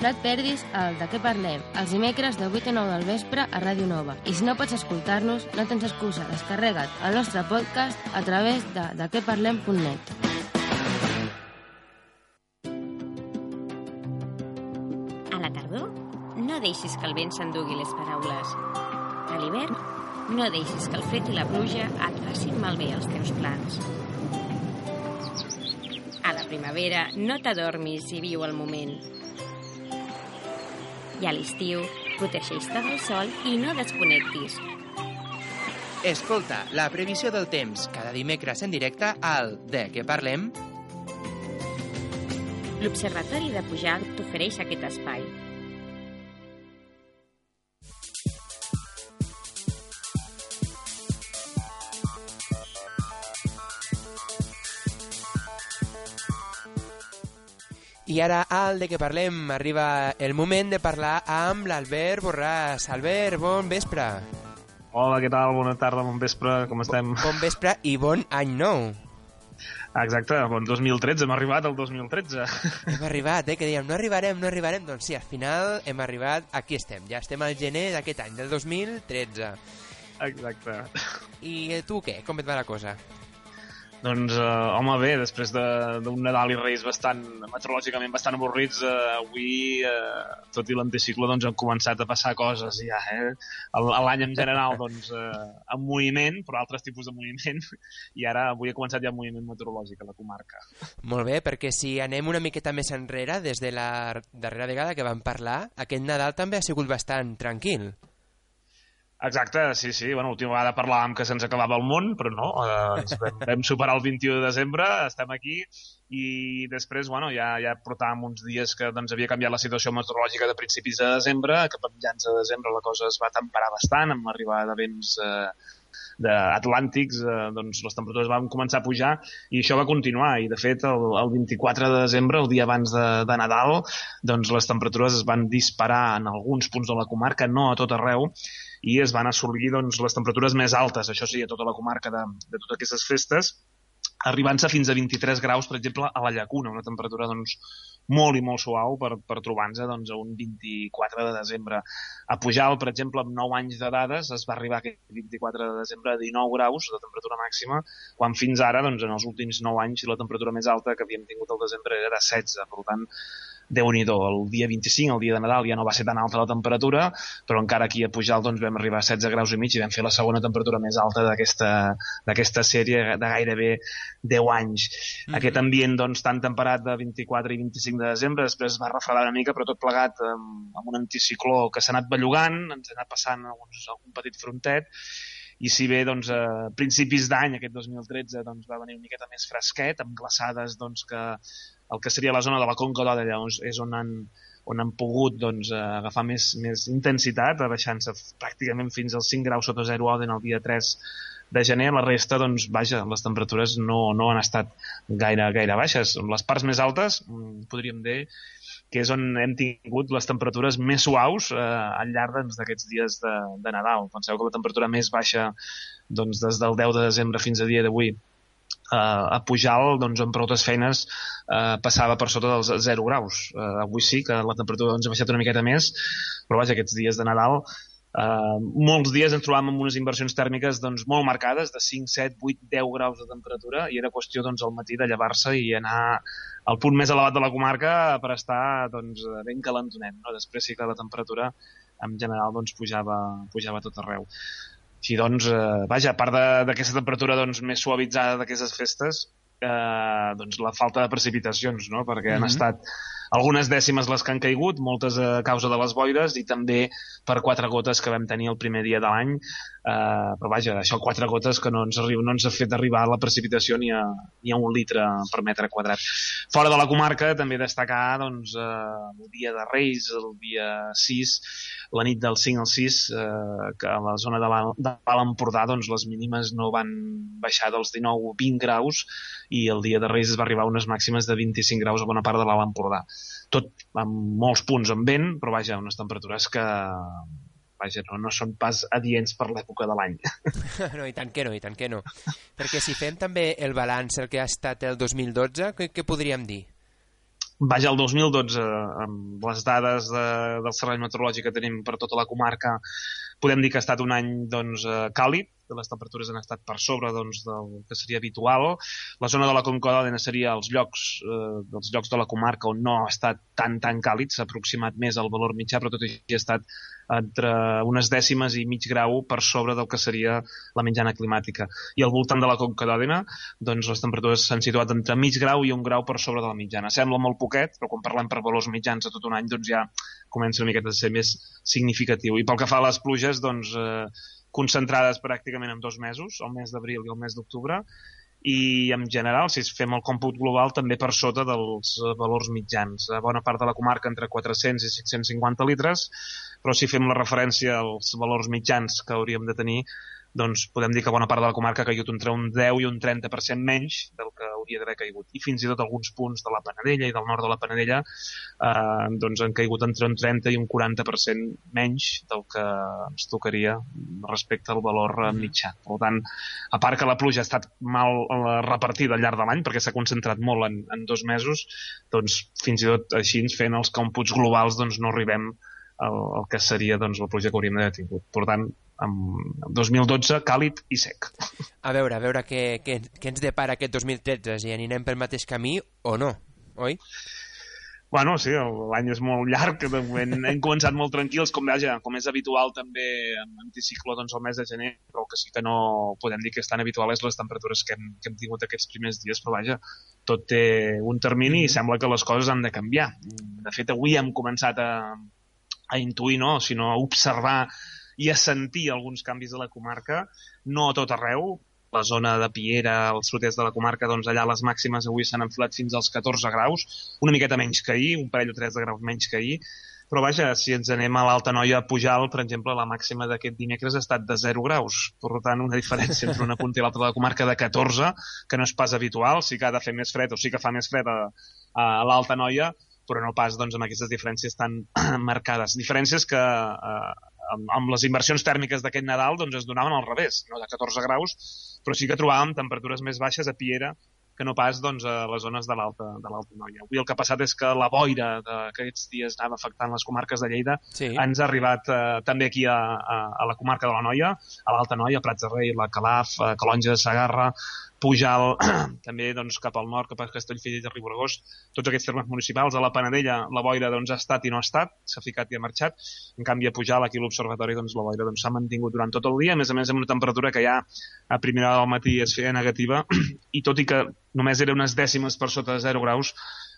No et perdis el De què parlem, els dimecres de 8 a 9 del vespre a Ràdio Nova. I si no pots escoltar-nos, no tens excusa, descarrega't el nostre podcast a través de dequeparlem.net. A la tardor, no deixis que el vent s'endugui les paraules. A l'hivern, no deixis que el fred i la pluja et facin malbé els teus plans. A la primavera, no t'adormis i viu el moment. I a l'estiu, protegeix-te del sol i no desconnectis. Escolta la previsió del temps cada dimecres en directe al De què parlem? L'Observatori de Pujalt t'ofereix aquest espai. I ara al De què parlem arriba el moment de parlar amb l'Albert Borràs. Albert, bon vespre. Hola, què tal? Bona tarda, bon vespre, com estem? Bon vespre i bon any nou. Exacte, bon 2013, hem arribat al 2013. Hem arribat, eh? Que dèiem, no arribarem, no arribarem. Doncs sí, al final hem arribat, aquí estem. Ja estem al gener d'aquest any, del 2013. Exacte. I tu què? Com et va la cosa? Doncs, eh, home, bé, després de- d'un Nadal i Reis bastant, meteorològicament bastant avorrits, eh, avui, eh, tot i l'anticicló, doncs han començat a passar coses ja, eh? L'any en general, doncs, eh, amb moviment, però altres tipus de moviment, i ara avui ha començat ja el moviment meteorològic a la comarca. Molt bé, perquè si anem una miqueta més enrere, des de la darrera vegada que vam parlar, aquest Nadal també ha sigut bastant tranquil. Exacte, sí, sí. Bueno, l'última vegada parlàvem que se'ns acabava el món, però no, eh, vam, vam superar el 21 de desembre, estem aquí, i després, bueno, ja, ja portàvem uns dies que doncs, havia canviat la situació meteorològica de principis de desembre, que per mitjans de desembre la cosa es va temperar bastant, amb l'arribada de vents eh, atlàntics, eh, doncs les temperatures van començar a pujar i això va continuar. I de fet el, el 24 de desembre, el dia abans de, de Nadal, doncs les temperatures es van disparar en alguns punts de la comarca, no a tot arreu, i es van assolir doncs, les temperatures més altes, això sí, a tota la comarca de, de totes aquestes festes, arribant-se fins a 23 graus, per exemple, a la Llacuna, una temperatura doncs, molt i molt suau per, per trobar-nos doncs, a un 24 de desembre. A Pujal, per exemple, amb 9 anys de dades, es va arribar aquest 24 de desembre a 19 graus de temperatura màxima, quan fins ara, doncs, en els últims 9 anys, la temperatura més alta que havíem tingut al desembre era de 16. Per tant, déu nhi el dia 25, el dia de Nadal, ja no va ser tan alta la temperatura, però encara aquí a Pujal doncs, vam arribar a 16 graus i mig i vam fer la segona temperatura més alta d'aquesta sèrie de gairebé 10 anys. Mm -hmm. Aquest ambient doncs, tan temperat de 24 i 25 de desembre, després es va refredar una mica, però tot plegat amb, amb un anticicló que s'ha anat bellugant, ens ha anat passant alguns, algun petit frontet, i si bé doncs, a principis d'any, aquest 2013, doncs, va venir una miqueta més fresquet, amb glaçades doncs, que el que seria la zona de la Conca d'Òdena és on han, on han pogut doncs, eh, agafar més, més intensitat, baixant-se pràcticament fins als 5 graus sota 0 Òdena el dia 3 de gener, la resta, doncs, vaja, les temperatures no, no han estat gaire, gaire baixes. Les parts més altes, mm, podríem dir, que és on hem tingut les temperatures més suaus eh, al llarg doncs, d'aquests doncs, dies de, de Nadal. Penseu que la temperatura més baixa doncs, des del 10 de desembre fins a dia d'avui eh, a Pujal, doncs, amb prou feines, eh, passava per sota dels 0 graus. Eh, avui sí que la temperatura doncs, ha baixat una miqueta més, però vaja, aquests dies de Nadal Uh, molts dies ens trobàvem amb unes inversions tèrmiques doncs, molt marcades, de 5, 7, 8, 10 graus de temperatura, i era qüestió doncs, al matí de llevar-se i anar al punt més elevat de la comarca per estar doncs, ben calentonet. No? Després sí que la temperatura en general doncs, pujava, pujava tot arreu. Així doncs, eh, vaja, a part d'aquesta temperatura doncs, més suavitzada d'aquestes festes, eh, doncs la falta de precipitacions, no? perquè mm -hmm. han mhm. estat algunes dècimes les que han caigut, moltes a causa de les boires i també per quatre gotes que vam tenir el primer dia de l'any. Eh, però vaja, això quatre gotes que no ens, arriba, no ens ha fet arribar la precipitació ni a, ni a un litre per metre quadrat. Fora de la comarca també destacar doncs, eh, el dia de Reis, el dia 6, la nit del 5 al 6, eh, que a la zona de l'Alt Empordà doncs, les mínimes no van baixar dels 19 20 graus i el dia de Reis es va arribar a unes màximes de 25 graus a bona part de l'Alt Empordà tot amb molts punts en vent, però vaja, unes temperatures que vaja, no, no són pas adients per l'època de l'any. No, i tant que no, i tant que no. Perquè si fem també el balanç, el que ha estat el 2012, què, què podríem dir? Vaja, el 2012, amb les dades de, del Servei Meteorològic que tenim per tota la comarca, podem dir que ha estat un any doncs, eh, càlid, les temperatures han estat per sobre doncs, del que seria habitual. La zona de la Conca d'Òdena seria els llocs, eh, dels llocs de la comarca on no ha estat tan, tan càlid, s'ha aproximat més al valor mitjà, però tot i així ha estat entre unes dècimes i mig grau per sobre del que seria la mitjana climàtica. I al voltant de la Conca d'Òdena, doncs les temperatures s'han situat entre mig grau i un grau per sobre de la mitjana. Sembla molt poquet, però quan parlem per valors mitjans a tot un any, doncs ja comença una miqueta a ser més significatiu. I pel que fa a les pluges, doncs eh, concentrades pràcticament en dos mesos, el mes d'abril i el mes d'octubre, i en general, si fem el còmput global, també per sota dels valors mitjans. A bona part de la comarca entre 400 i 550 litres, però si fem la referència als valors mitjans que hauríem de tenir, doncs podem dir que bona part de la comarca ha caigut entre un 10 i un 30% menys del que hauria d'haver caigut. I fins i tot alguns punts de la Panadella i del nord de la Panadella eh, doncs han caigut entre un 30 i un 40% menys del que ens tocaria respecte al valor mm-hmm. mitjà. Per tant, a part que la pluja ha estat mal eh, repartida al llarg de l'any perquè s'ha concentrat molt en, en dos mesos, doncs fins i tot així fent els còmputs globals doncs no arribem el, el que seria doncs, la pluja que hauríem d'haver tingut. Per tant, en 2012, càlid i sec. A veure, a veure què, què, què ens depara aquest 2013, si anirem pel mateix camí o no, oi? Bueno, sí, l'any és molt llarg, de moment hem començat molt tranquils, com, vaja, com és habitual també en anticicló doncs, el mes de gener, però que sí que no podem dir que és tan habitual és les temperatures que hem, que hem tingut aquests primers dies, però vaja, tot té un termini i mm-hmm. sembla que les coses han de canviar. De fet, avui hem començat a, a intuir, no, sinó a observar i a sentir alguns canvis de la comarca, no a tot arreu, la zona de Piera, al sud-est de la comarca, doncs allà les màximes avui s'han enfilat fins als 14 graus, una miqueta menys que ahir, un parell o tres de graus menys que ahir, però vaja, si ens anem a l'Alta Noia a Pujal, per exemple, la màxima d'aquest dimecres ha estat de 0 graus. Per tant, una diferència entre una punta i l'altra de la comarca de 14, que no és pas habitual, sí que ha de fer més fred o sí que fa més fred a, a l'Alta Noia, però no pas doncs, amb aquestes diferències tan marcades. Diferències que eh, amb, amb les inversions tèrmiques d'aquest Nadal doncs, es donaven al revés, no de 14 graus, però sí que trobàvem temperatures més baixes a Piera que no pas doncs, a les zones de l'Alta de l'Alta Noia. Avui el que ha passat és que la boira d'aquests dies anava afectant les comarques de Lleida Sí. ens ha arribat eh, també aquí a, a, a la comarca de la Noia, a l'Alta Noia, Prats de Rei, la Calaf, eh, Calonja de Sagarra, Pujal, també doncs, cap al nord, cap a Castellfell de Riborgós, tots aquests termes municipals. A la Panadella la boira doncs, ha estat i no ha estat, s'ha ficat i ha marxat. En canvi, a Pujal, aquí a l'Observatori, doncs, la boira doncs, s'ha mantingut durant tot el dia, a més a més amb una temperatura que ja a primera hora del matí es feia negativa, i tot i que només era unes dècimes per sota de 0 graus,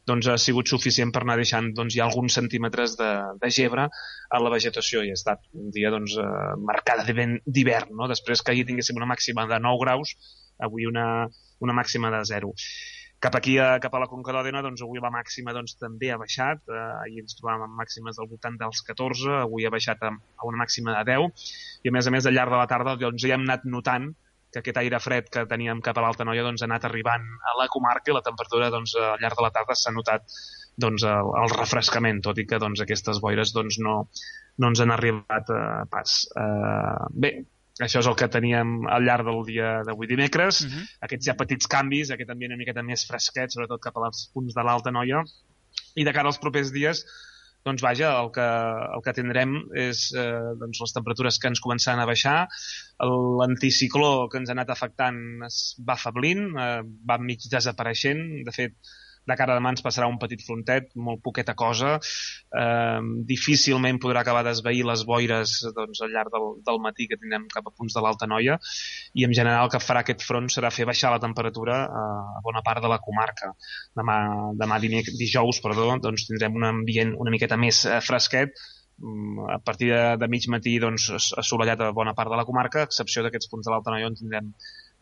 doncs ha sigut suficient per anar deixant doncs, ja alguns centímetres de, de gebre a la vegetació i ha estat un dia doncs, eh, marcada d'hivern. No? Després que ahir tinguéssim una màxima de 9 graus, avui una, una màxima de 0. Cap aquí, a, cap a la Conca d'Òdena, doncs avui la màxima doncs, també ha baixat. Eh, ahir ens trobàvem amb màximes del voltant dels 14, avui ha baixat a, a una màxima de 10. I a més a més, al llarg de la tarda doncs, ja hem anat notant que aquest aire fred que teníem cap a l'Alta Noia doncs, ha anat arribant a la comarca i la temperatura doncs, al llarg de la tarda s'ha notat doncs, el, el refrescament, tot i que doncs, aquestes boires doncs, no, no ens han arribat eh, pas. Eh, bé, això és el que teníem al llarg del dia d'avui dimecres. Uh -huh. Aquests ja petits canvis, aquest ambient una miqueta més fresquet, sobretot cap als punts de l'Alta Noia. I de cara als propers dies, doncs vaja, el que, el que tindrem és eh, doncs les temperatures que ens començaran a baixar, l'anticicló que ens ha anat afectant es va afablint, eh, va mig desapareixent, de fet, de cara a demà ens passarà un petit frontet, molt poqueta cosa, eh, difícilment podrà acabar d'esveir les boires doncs, al llarg del, del matí que tindrem cap a punts de l'Alta Noia. I en general el que farà aquest front serà fer baixar la temperatura a, a bona part de la comarca. Demà, demà dijous perdó, doncs tindrem un ambient una miqueta més eh, fresquet, Mm, a partir de, de mig matí doncs, as- assolellat a bona part de la comarca, a excepció d'aquests punts de l'Alta Noia on tindrem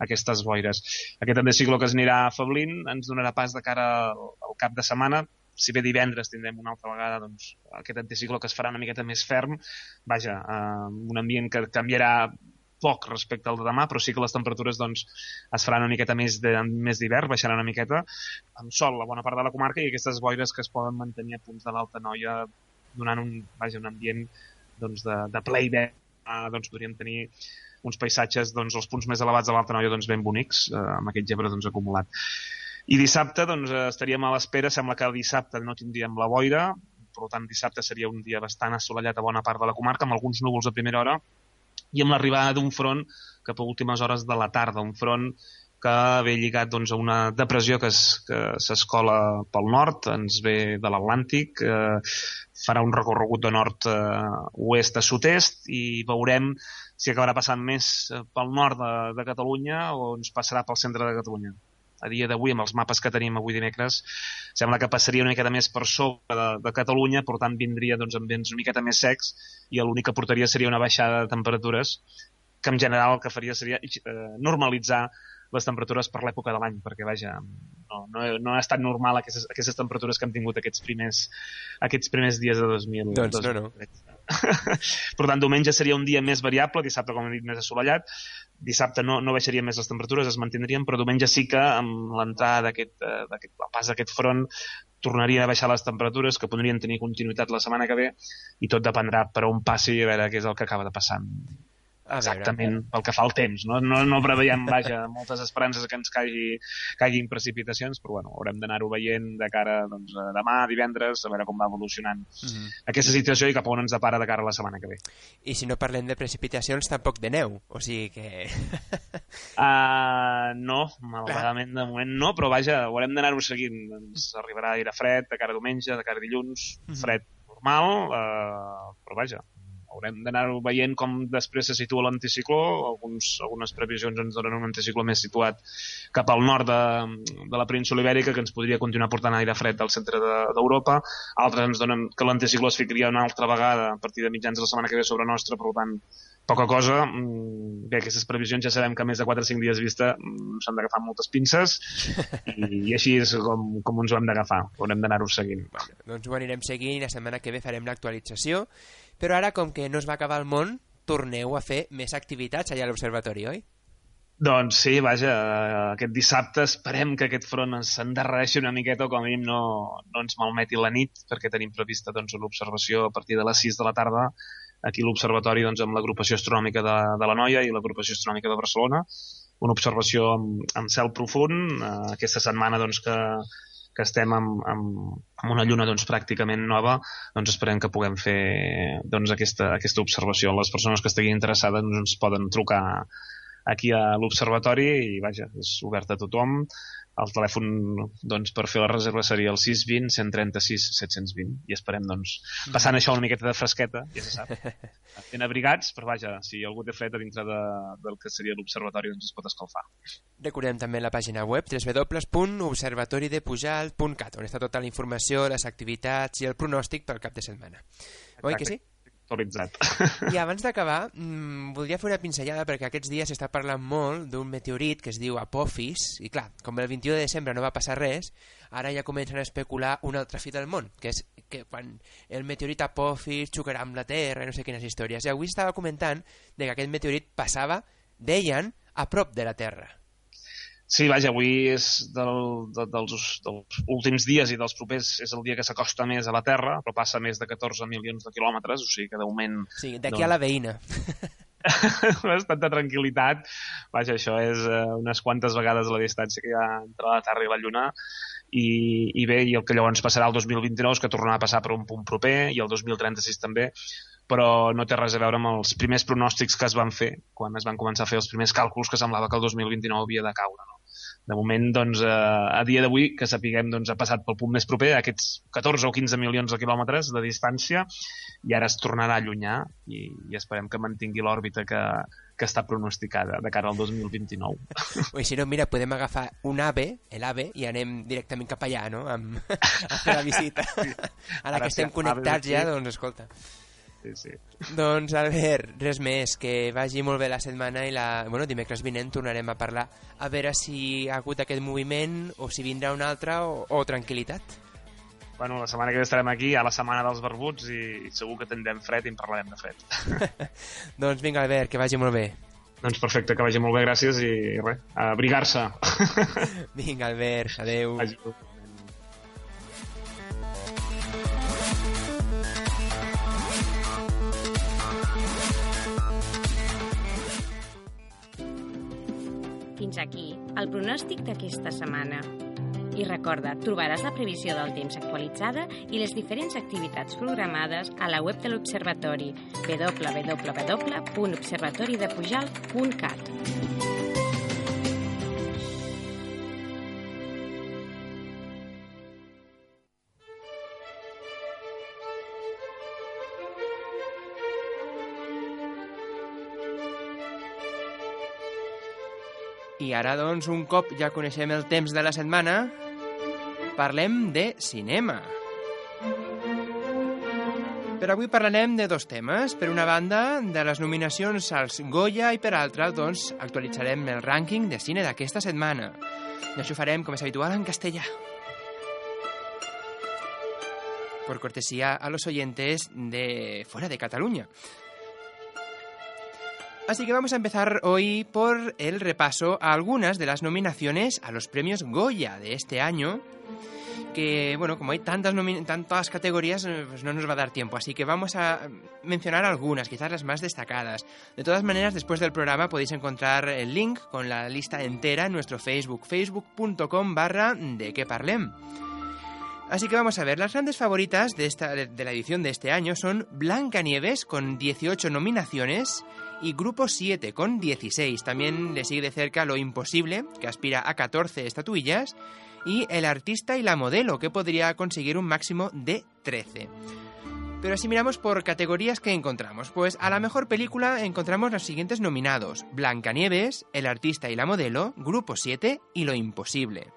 aquestes boires. Aquest anticicló que es anirà afablint ens donarà pas de cara al, al cap de setmana, si bé divendres tindrem una altra vegada doncs, aquest anticicló que es farà una miqueta més ferm, vaja, eh, un ambient que canviarà poc respecte al de demà, però sí que les temperatures doncs, es faran una miqueta més de- més d'hivern, baixaran una miqueta, amb sol a bona part de la comarca i aquestes boires que es poden mantenir a punts de l'Alta Noia donant un, vaja, un ambient doncs, de, de ple hivern. Eh, doncs podríem tenir uns paisatges, doncs, els punts més elevats de l'Alta Noia doncs, ben bonics, eh, amb aquest gebre doncs, acumulat. I dissabte doncs, eh, estaríem a l'espera, sembla que dissabte no tindríem la boira, per tant dissabte seria un dia bastant assolellat a bona part de la comarca, amb alguns núvols a primera hora, i amb l'arribada d'un front cap a últimes hores de la tarda, un front que ve lligat doncs, a una depressió que es- que s'escola pel nord, ens ve de l'Atlàntic, eh, farà un recorregut de nord-oest a sud-est i veurem si acabarà passant més eh, pel nord de, de Catalunya o ens passarà pel centre de Catalunya. A dia d'avui, amb els mapes que tenim avui dimecres, sembla que passaria una miqueta més per sobre de, de Catalunya, per tant vindria doncs, amb vents una miqueta més secs i l'únic que portaria seria una baixada de temperatures que en general el que faria seria eh, normalitzar les temperatures per l'època de l'any, perquè vaja, no, no, no ha estat normal aquestes, aquestes temperatures que hem tingut aquests primers, aquests primers dies de 2000. Doncs no, no. 2013. per tant, diumenge seria un dia més variable, dissabte, com he dit, més assolellat, dissabte no, no baixarien més les temperatures, es mantindrien, però diumenge sí que amb l'entrada d'aquest, eh, pas d'aquest front tornarien a baixar les temperatures, que podrien tenir continuïtat la setmana que ve, i tot dependrà per on passi i a veure què és el que acaba de passar. A Exactament, pel que fa al temps. No, no, no preveiem, vaja, moltes esperances que ens caigui, caiguin precipitacions, però bueno, haurem d'anar-ho veient de cara doncs, a demà, divendres, a veure com va evolucionant Mhm. aquesta situació i cap on ens depara de cara a la setmana que ve. I si no parlem de precipitacions, tampoc de neu. O sigui que... Uh, no, malauradament de moment no, però vaja, haurem d'anar-ho seguint. Ens arribarà aire fred de cara a diumenge, de cara a dilluns, Mhm. fred normal, uh, però vaja, haurem d'anar-ho veient com després se situa l'anticicló. Alguns, algunes previsions ens donen un anticicló més situat cap al nord de, de la península ibèrica, que ens podria continuar portant aire fred al centre de- d'Europa. De, Altres ens donen que l'anticicló es ficaria una altra vegada a partir de mitjans de la setmana que ve sobre nostra, per tant, poca cosa. Mm, Bé, aquestes previsions ja sabem que a més de 4 o 5 dies vista mm, s'han d'agafar moltes pinces i, i així és com, com ens ho hem d'agafar. Haurem d'anar-ho seguint. Doncs ho anirem seguint i la setmana que ve farem l'actualització. Però ara, com que no es va acabar el món, torneu a fer més activitats allà a l'observatori, oi? Doncs sí, vaja, eh, aquest dissabte esperem que aquest front s'endarrereixi una miqueta o com a mínim no, no ens malmeti la nit, perquè tenim prevista doncs, una observació a partir de les 6 de la tarda aquí a l'observatori doncs, amb l'agrupació astronòmica de, de la Noia i l'agrupació astronòmica de Barcelona una observació amb, amb cel profund. Uh, aquesta setmana doncs, que, que estem amb, amb, amb una lluna doncs, pràcticament nova, doncs esperem que puguem fer doncs, aquesta, aquesta observació. Les persones que estiguin interessades doncs, ens poden trucar aquí a l'observatori i vaja, és obert a tothom el telèfon doncs, per fer la reserva seria el 620 136 720 i esperem doncs, passant això una miqueta de fresqueta, ja se sap ben abrigats, però vaja, si algú té fred a dintre de, del que seria l'observatori doncs es pot escalfar. Recordem també la pàgina web www.observatoridepujalt.cat on està tota la informació, les activitats i el pronòstic pel cap de setmana. Exacte. Oi que sí? Actualitzat. I abans d'acabar, mmm, voldria fer una pinzellada perquè aquests dies s'està parlant molt d'un meteorit que es diu Apophis, i clar, com el 21 de desembre no va passar res, ara ja comencen a especular un altre fi del món, que és que quan el meteorit Apophis xocarà amb la Terra i no sé quines històries. I avui estava comentant de que aquest meteorit passava, deien, a prop de la Terra. Sí, vaja, avui és del, de, dels, dels últims dies i dels propers és el dia que s'acosta més a la Terra, però passa més de 14 milions de quilòmetres, o sigui que de moment... Sí, d'aquí doncs... a la veïna. bastanta tranquil·litat. Vaja, això és uh, unes quantes vegades la distància que hi ha entre la Terra i la Lluna i, i bé, i el que llavors passarà el 2029 és que tornarà a passar per un punt proper i el 2036 també, però no té res a veure amb els primers pronòstics que es van fer quan es van començar a fer els primers càlculs que semblava que el 2029 havia de caure. No? De moment, doncs, eh, a dia d'avui, que sapiguem, doncs, ha passat pel punt més proper, aquests 14 o 15 milions de quilòmetres de distància, i ara es tornarà a allunyar i, i esperem que mantingui l'òrbita que, que està pronosticada de cara al 2029. Ui, si no, mira, podem agafar un AVE, l'AVE, i anem directament cap allà, no?, amb, a fer la visita. Ara, ara que estem connectats ja, doncs, escolta sí, sí. Doncs, Albert, res més, que vagi molt bé la setmana i la... Bueno, dimecres vinent tornarem a parlar a veure si ha hagut aquest moviment o si vindrà un altre o, o tranquil·litat. Bueno, la setmana que ve estarem aquí, a la setmana dels barbuts, i segur que tindrem fred i en parlarem de fred. doncs vinga, Albert, que vagi molt bé. Doncs perfecte, que vagi molt bé, gràcies, i res, a abrigar-se. vinga, Albert, adeu. Adéu. Fins aquí el pronòstic d'aquesta setmana. I recorda, trobaràs la previsió del temps actualitzada i les diferents activitats programades a la web de l'Observatori www.observatoridepujal.cat. I ara, doncs, un cop ja coneixem el temps de la setmana, parlem de cinema. Per avui parlarem de dos temes. Per una banda, de les nominacions als Goya i per altra, doncs, actualitzarem el rànquing de cine d'aquesta setmana. I això farem, com és habitual, en castellà. Por cortesía a los oyentes de fuera de Cataluña. Así que vamos a empezar hoy por el repaso a algunas de las nominaciones a los premios Goya de este año. Que, bueno, como hay tantas, tantas categorías, eh, pues no nos va a dar tiempo. Así que vamos a mencionar algunas, quizás las más destacadas. De todas maneras, después del programa podéis encontrar el link con la lista entera en nuestro Facebook, facebook.com barra de que. Así que vamos a ver, las grandes favoritas de, esta, de la edición de este año son Blancanieves con 18 nominaciones y Grupo 7 con 16. También le sigue de cerca Lo Imposible, que aspira a 14 estatuillas, y El Artista y la Modelo, que podría conseguir un máximo de 13. Pero si miramos por categorías que encontramos, pues a la mejor película encontramos los siguientes nominados: Blancanieves, El Artista y la Modelo, Grupo 7 y Lo Imposible.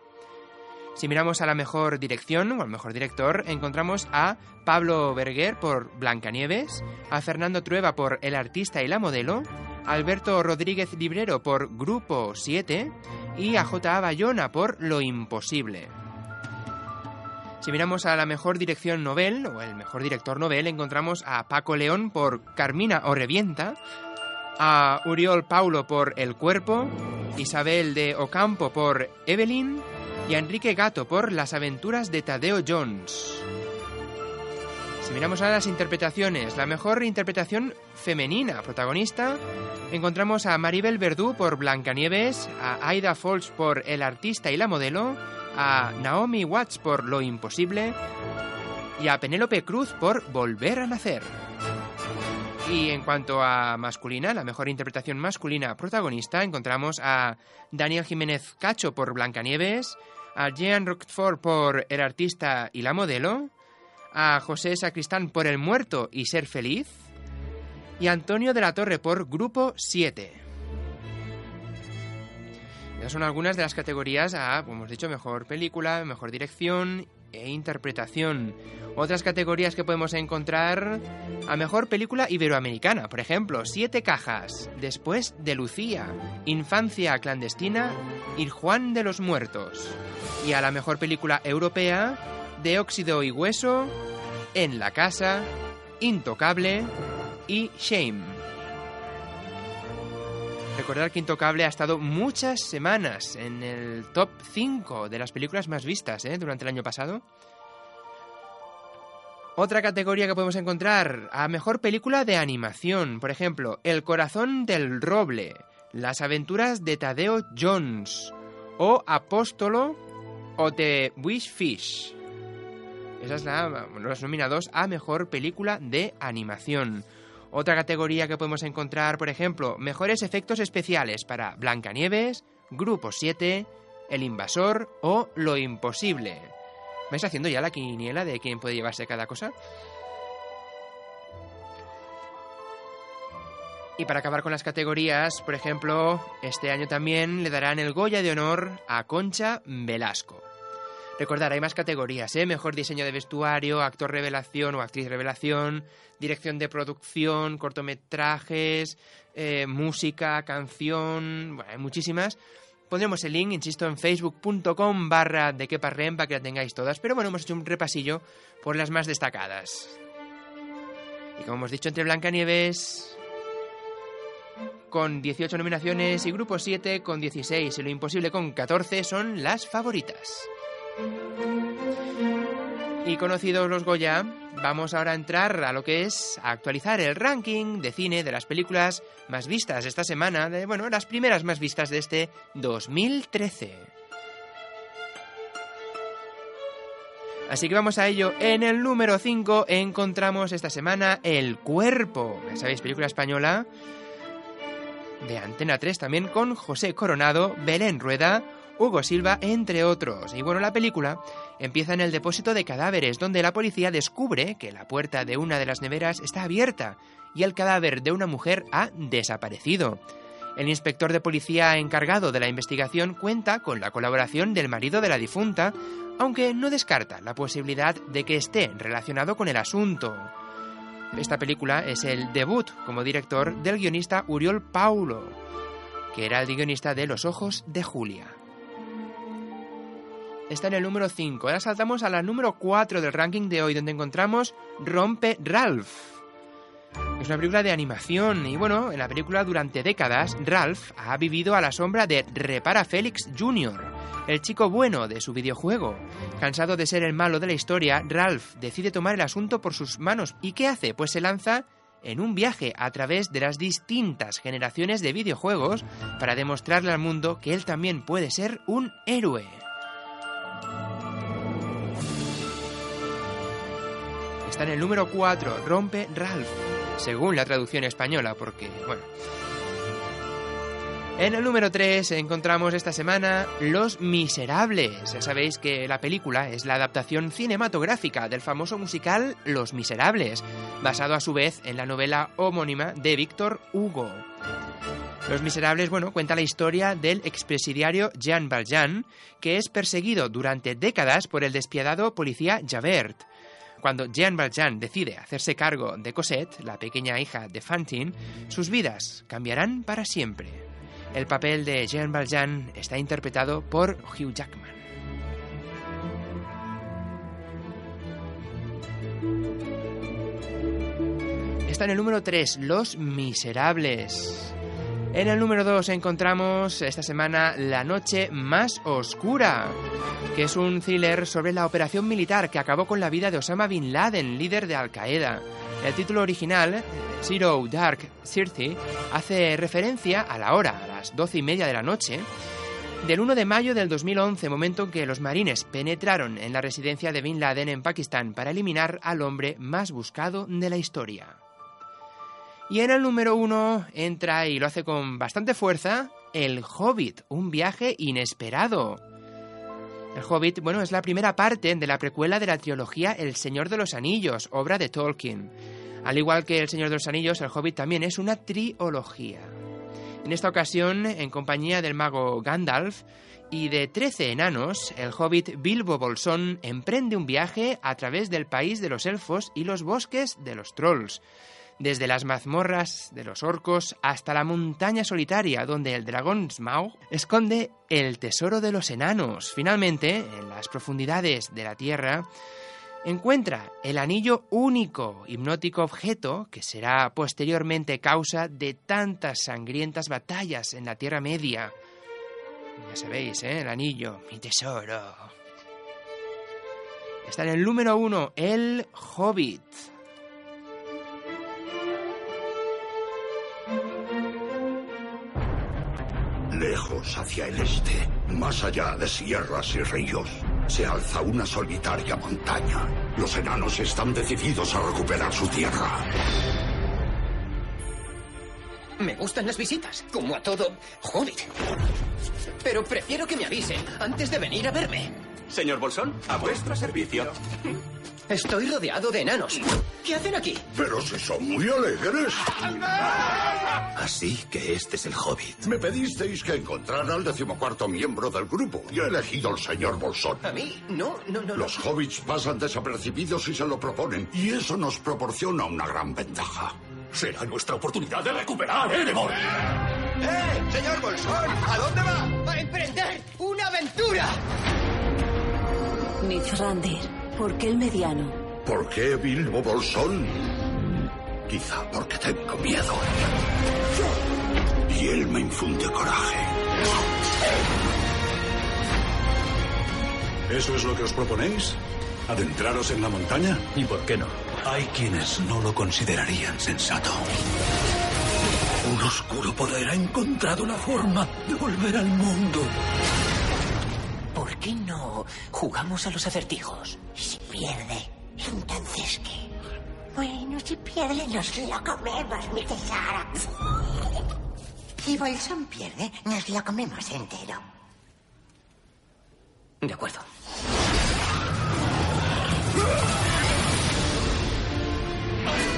Si miramos a la mejor dirección o al mejor director, encontramos a Pablo Berger por Blancanieves, a Fernando Trueba por El artista y la modelo, Alberto Rodríguez Librero por Grupo 7 y a J.A. Bayona por Lo imposible. Si miramos a la mejor dirección novel o el mejor director novel, encontramos a Paco León por Carmina o Revienta, a Uriol Paulo por El cuerpo, Isabel de Ocampo por Evelyn, y a Enrique Gato por Las aventuras de Tadeo Jones. Si miramos ahora las interpretaciones, la mejor interpretación femenina protagonista, encontramos a Maribel Verdú por Blancanieves, a Aida Falls por El artista y la modelo, a Naomi Watts por Lo imposible y a Penélope Cruz por Volver a nacer. Y en cuanto a masculina, la mejor interpretación masculina protagonista, encontramos a Daniel Jiménez Cacho por Blancanieves, a Jean Roquefort por El artista y la modelo, a José Sacristán por El muerto y ser feliz, y Antonio de la Torre por Grupo 7. Ya son algunas de las categorías a, como hemos dicho, mejor película, mejor dirección e interpretación. Otras categorías que podemos encontrar a mejor película iberoamericana, por ejemplo, Siete cajas, Después de Lucía, Infancia clandestina y Juan de los Muertos. Y a la mejor película europea, De óxido y hueso, En la casa, Intocable y Shame. Recordar que Intocable ha estado muchas semanas en el top 5 de las películas más vistas ¿eh? durante el año pasado. Otra categoría que podemos encontrar, a mejor película de animación, por ejemplo, El corazón del roble, Las aventuras de Tadeo Jones, o Apóstolo o The Wishfish. Esa es la, los nominados a mejor película de animación. Otra categoría que podemos encontrar, por ejemplo, mejores efectos especiales para Blancanieves, Grupo 7, El Invasor o Lo Imposible. ¿Vais haciendo ya la quiniela de quién puede llevarse cada cosa? Y para acabar con las categorías, por ejemplo, este año también le darán el Goya de Honor a Concha Velasco. Recordar, hay más categorías, ¿eh? Mejor diseño de vestuario, actor revelación o actriz revelación, dirección de producción, cortometrajes, eh, música, canción, bueno, hay muchísimas. Pondremos el link, insisto, en facebook.com barra de que parlem para que la tengáis todas. Pero bueno, hemos hecho un repasillo por las más destacadas. Y como hemos dicho, entre Blancanieves, con 18 nominaciones, y Grupo 7 con 16, y Lo Imposible con 14, son las favoritas. Y conocidos los Goya, vamos ahora a entrar a lo que es actualizar el ranking de cine de las películas más vistas esta semana, de, bueno, las primeras más vistas de este 2013. Así que vamos a ello. En el número 5 encontramos esta semana El Cuerpo. Ya sabéis, película española de Antena 3 también con José Coronado, Belén Rueda, Hugo Silva, entre otros. Y bueno, la película empieza en el depósito de cadáveres, donde la policía descubre que la puerta de una de las neveras está abierta y el cadáver de una mujer ha desaparecido. El inspector de policía encargado de la investigación cuenta con la colaboración del marido de la difunta, aunque no descarta la posibilidad de que esté relacionado con el asunto. Esta película es el debut como director del guionista Uriol Paulo, que era el guionista de Los Ojos de Julia está en el número 5. Ahora saltamos a la número 4 del ranking de hoy, donde encontramos Rompe Ralph. Es una película de animación y bueno, en la película durante décadas Ralph ha vivido a la sombra de Repara Félix Jr., el chico bueno de su videojuego. Cansado de ser el malo de la historia, Ralph decide tomar el asunto por sus manos y ¿qué hace? Pues se lanza en un viaje a través de las distintas generaciones de videojuegos para demostrarle al mundo que él también puede ser un héroe. Está en el número 4, Rompe Ralph, según la traducción española, porque, bueno. En el número 3 encontramos esta semana Los Miserables. Ya sabéis que la película es la adaptación cinematográfica del famoso musical Los Miserables, basado a su vez en la novela homónima de Víctor Hugo. Los Miserables, bueno, cuenta la historia del expresidiario Jean Valjean, que es perseguido durante décadas por el despiadado policía Javert. Cuando Jean Valjean decide hacerse cargo de Cosette, la pequeña hija de Fantine, sus vidas cambiarán para siempre. El papel de Jean Valjean está interpretado por Hugh Jackman. Está en el número 3, Los Miserables. En el número 2 encontramos esta semana La Noche Más Oscura, que es un thriller sobre la operación militar que acabó con la vida de Osama Bin Laden, líder de Al Qaeda. El título original, Zero Dark Thirty, hace referencia a la hora, a las doce y media de la noche, del 1 de mayo del 2011, momento en que los marines penetraron en la residencia de Bin Laden en Pakistán para eliminar al hombre más buscado de la historia. Y en el número uno entra, y lo hace con bastante fuerza, El Hobbit, un viaje inesperado. El Hobbit, bueno, es la primera parte de la precuela de la trilogía El Señor de los Anillos, obra de Tolkien. Al igual que El Señor de los Anillos, El Hobbit también es una trilogía. En esta ocasión, en compañía del mago Gandalf y de trece enanos, el hobbit Bilbo Bolsón emprende un viaje a través del país de los elfos y los bosques de los trolls desde las mazmorras de los orcos hasta la montaña solitaria donde el dragón Smaug esconde el tesoro de los enanos. Finalmente, en las profundidades de la tierra, encuentra el anillo único, hipnótico objeto que será posteriormente causa de tantas sangrientas batallas en la Tierra Media. Ya sabéis, ¿eh? El anillo, mi tesoro. Está en el número uno, El Hobbit. Lejos hacia el este, más allá de sierras y ríos, se alza una solitaria montaña. Los enanos están decididos a recuperar su tierra. Me gustan las visitas, como a todo hobbit. Pero prefiero que me avisen antes de venir a verme. Señor Bolsón, a vuestro servicio. Estoy rodeado de enanos. ¿Qué hacen aquí? Pero si son muy alegres. Así que este es el hobbit. Me pedisteis que encontrara al decimocuarto miembro del grupo y he elegido al señor Bolsón. ¿A mí? No, no, no. Los hobbits pasan desapercibidos si se lo proponen y eso nos proporciona una gran ventaja. Será nuestra oportunidad de recuperar Erebor. ¡Eh, señor Bolsón! ¿A dónde va? ¡A emprender una aventura! Mithrandir, ¿por qué el mediano? ¿Por qué Bilbo Bolsón? Quizá porque tengo miedo. Y él me infunde coraje. ¿Eso es lo que os proponéis? ¿Adentraros en la montaña? ¿Y por qué no? Hay quienes no lo considerarían sensato. Un oscuro poder ha encontrado la forma de volver al mundo. ¿Por qué no jugamos a los acertijos? ¿Y si pierde? ¿Entonces qué? Bueno, si pierde, nos lo comemos, mi tesoro. Si Bolsón pierde, nos lo comemos entero. De acuerdo.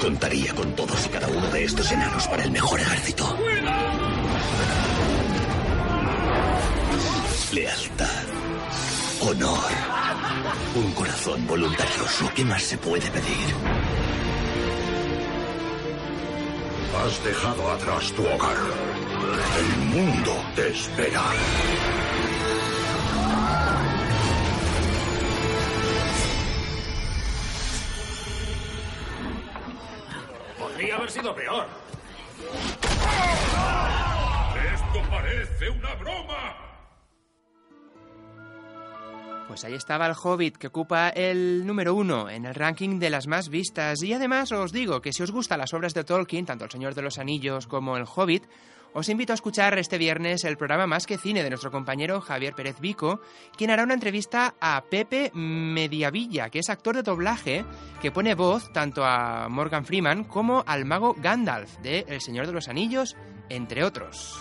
Contaría con todos y cada uno de estos enanos para el mejor ejército. Lealtad. Honor. Un corazón voluntarioso. ¿Qué más se puede pedir? Has dejado atrás tu hogar. El mundo te espera. Podría haber sido peor. ¡Esto parece una broma! Pues ahí estaba el Hobbit, que ocupa el número uno en el ranking de las más vistas. Y además os digo que si os gustan las obras de Tolkien, tanto El Señor de los Anillos como El Hobbit, os invito a escuchar este viernes el programa Más que Cine de nuestro compañero Javier Pérez Vico, quien hará una entrevista a Pepe Mediavilla, que es actor de doblaje que pone voz tanto a Morgan Freeman como al mago Gandalf de El Señor de los Anillos, entre otros.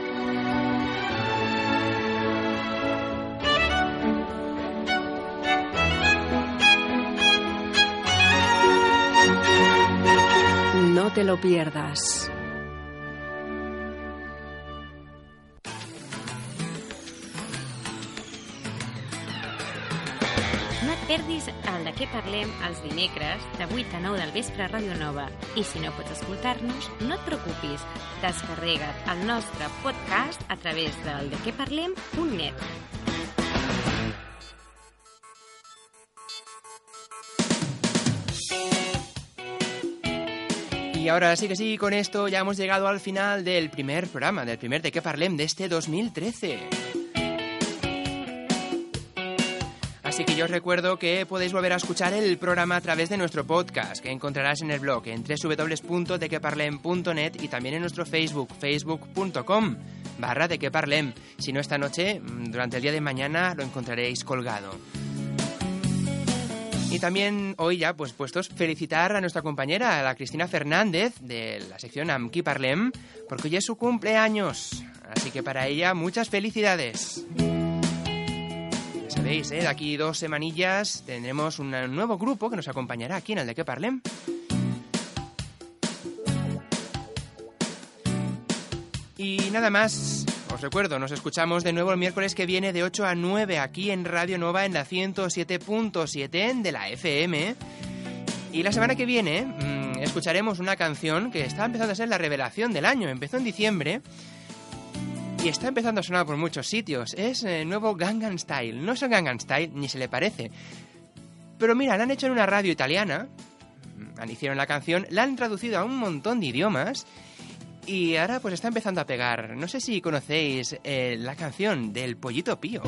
No te lo pierdas. perdis el de què parlem els dimecres de 8 a 9 del vespre a Ràdio Nova. I si no pots escoltar-nos, no et preocupis. Descarrega't el nostre podcast a través del dequeparlem.net. ahora sí que sí, con esto ya hemos llegado al final del primer programa, del primer de qué parlem de este 2013. Así que yo os recuerdo que podéis volver a escuchar el programa a través de nuestro podcast, que encontrarás en el blog en www.dequeparlem.net y también en nuestro Facebook, facebook.com barra de que. Si no esta noche, mm, durante el día de mañana lo encontraréis colgado. Y también hoy ya, pues puestos, felicitar a nuestra compañera, a la Cristina Fernández, de la sección Amki Parlem, porque hoy es su cumpleaños. Así que para ella, muchas felicidades. Ya sabéis, ¿eh? de aquí dos semanillas tendremos un nuevo grupo que nos acompañará aquí en el de que Parlem. Y nada más, recuerdo, nos escuchamos de nuevo el miércoles que viene de 8 a 9 aquí en Radio Nova en la 107.7 de la FM. Y la semana que viene mmm, escucharemos una canción que está empezando a ser la revelación del año. Empezó en diciembre y está empezando a sonar por muchos sitios. Es el nuevo Gangnam Style. No es el Gangnam Style, ni se le parece. Pero mira, la han hecho en una radio italiana. Hicieron la canción, la han traducido a un montón de idiomas y ahora pues está empezando a pegar. No sé si conocéis eh, la canción del Pollito Pío.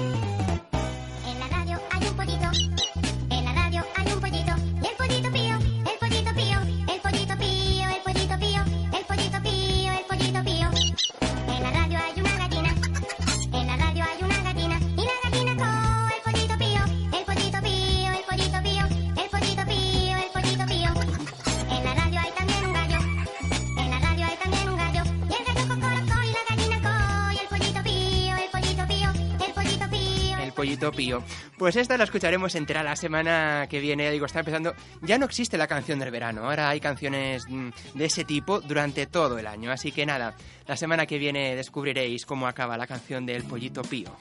Pollito Pío. Pues esta la escucharemos entera la semana que viene. Digo, está empezando. Ya no existe la canción del verano. Ahora hay canciones mm, de ese tipo durante todo el año. Así que nada, la semana que viene descubriréis cómo acaba la canción del Pollito Pío.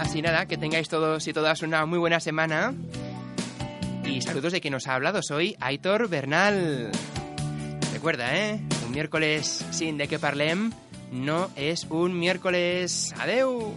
Así nada, que tengáis todos y todas una muy buena semana. Y saludos de quien nos ha hablado. Soy Aitor Bernal. Recuerda, ¿eh? Un miércoles sin de que parlem no es un miércoles. Adeu.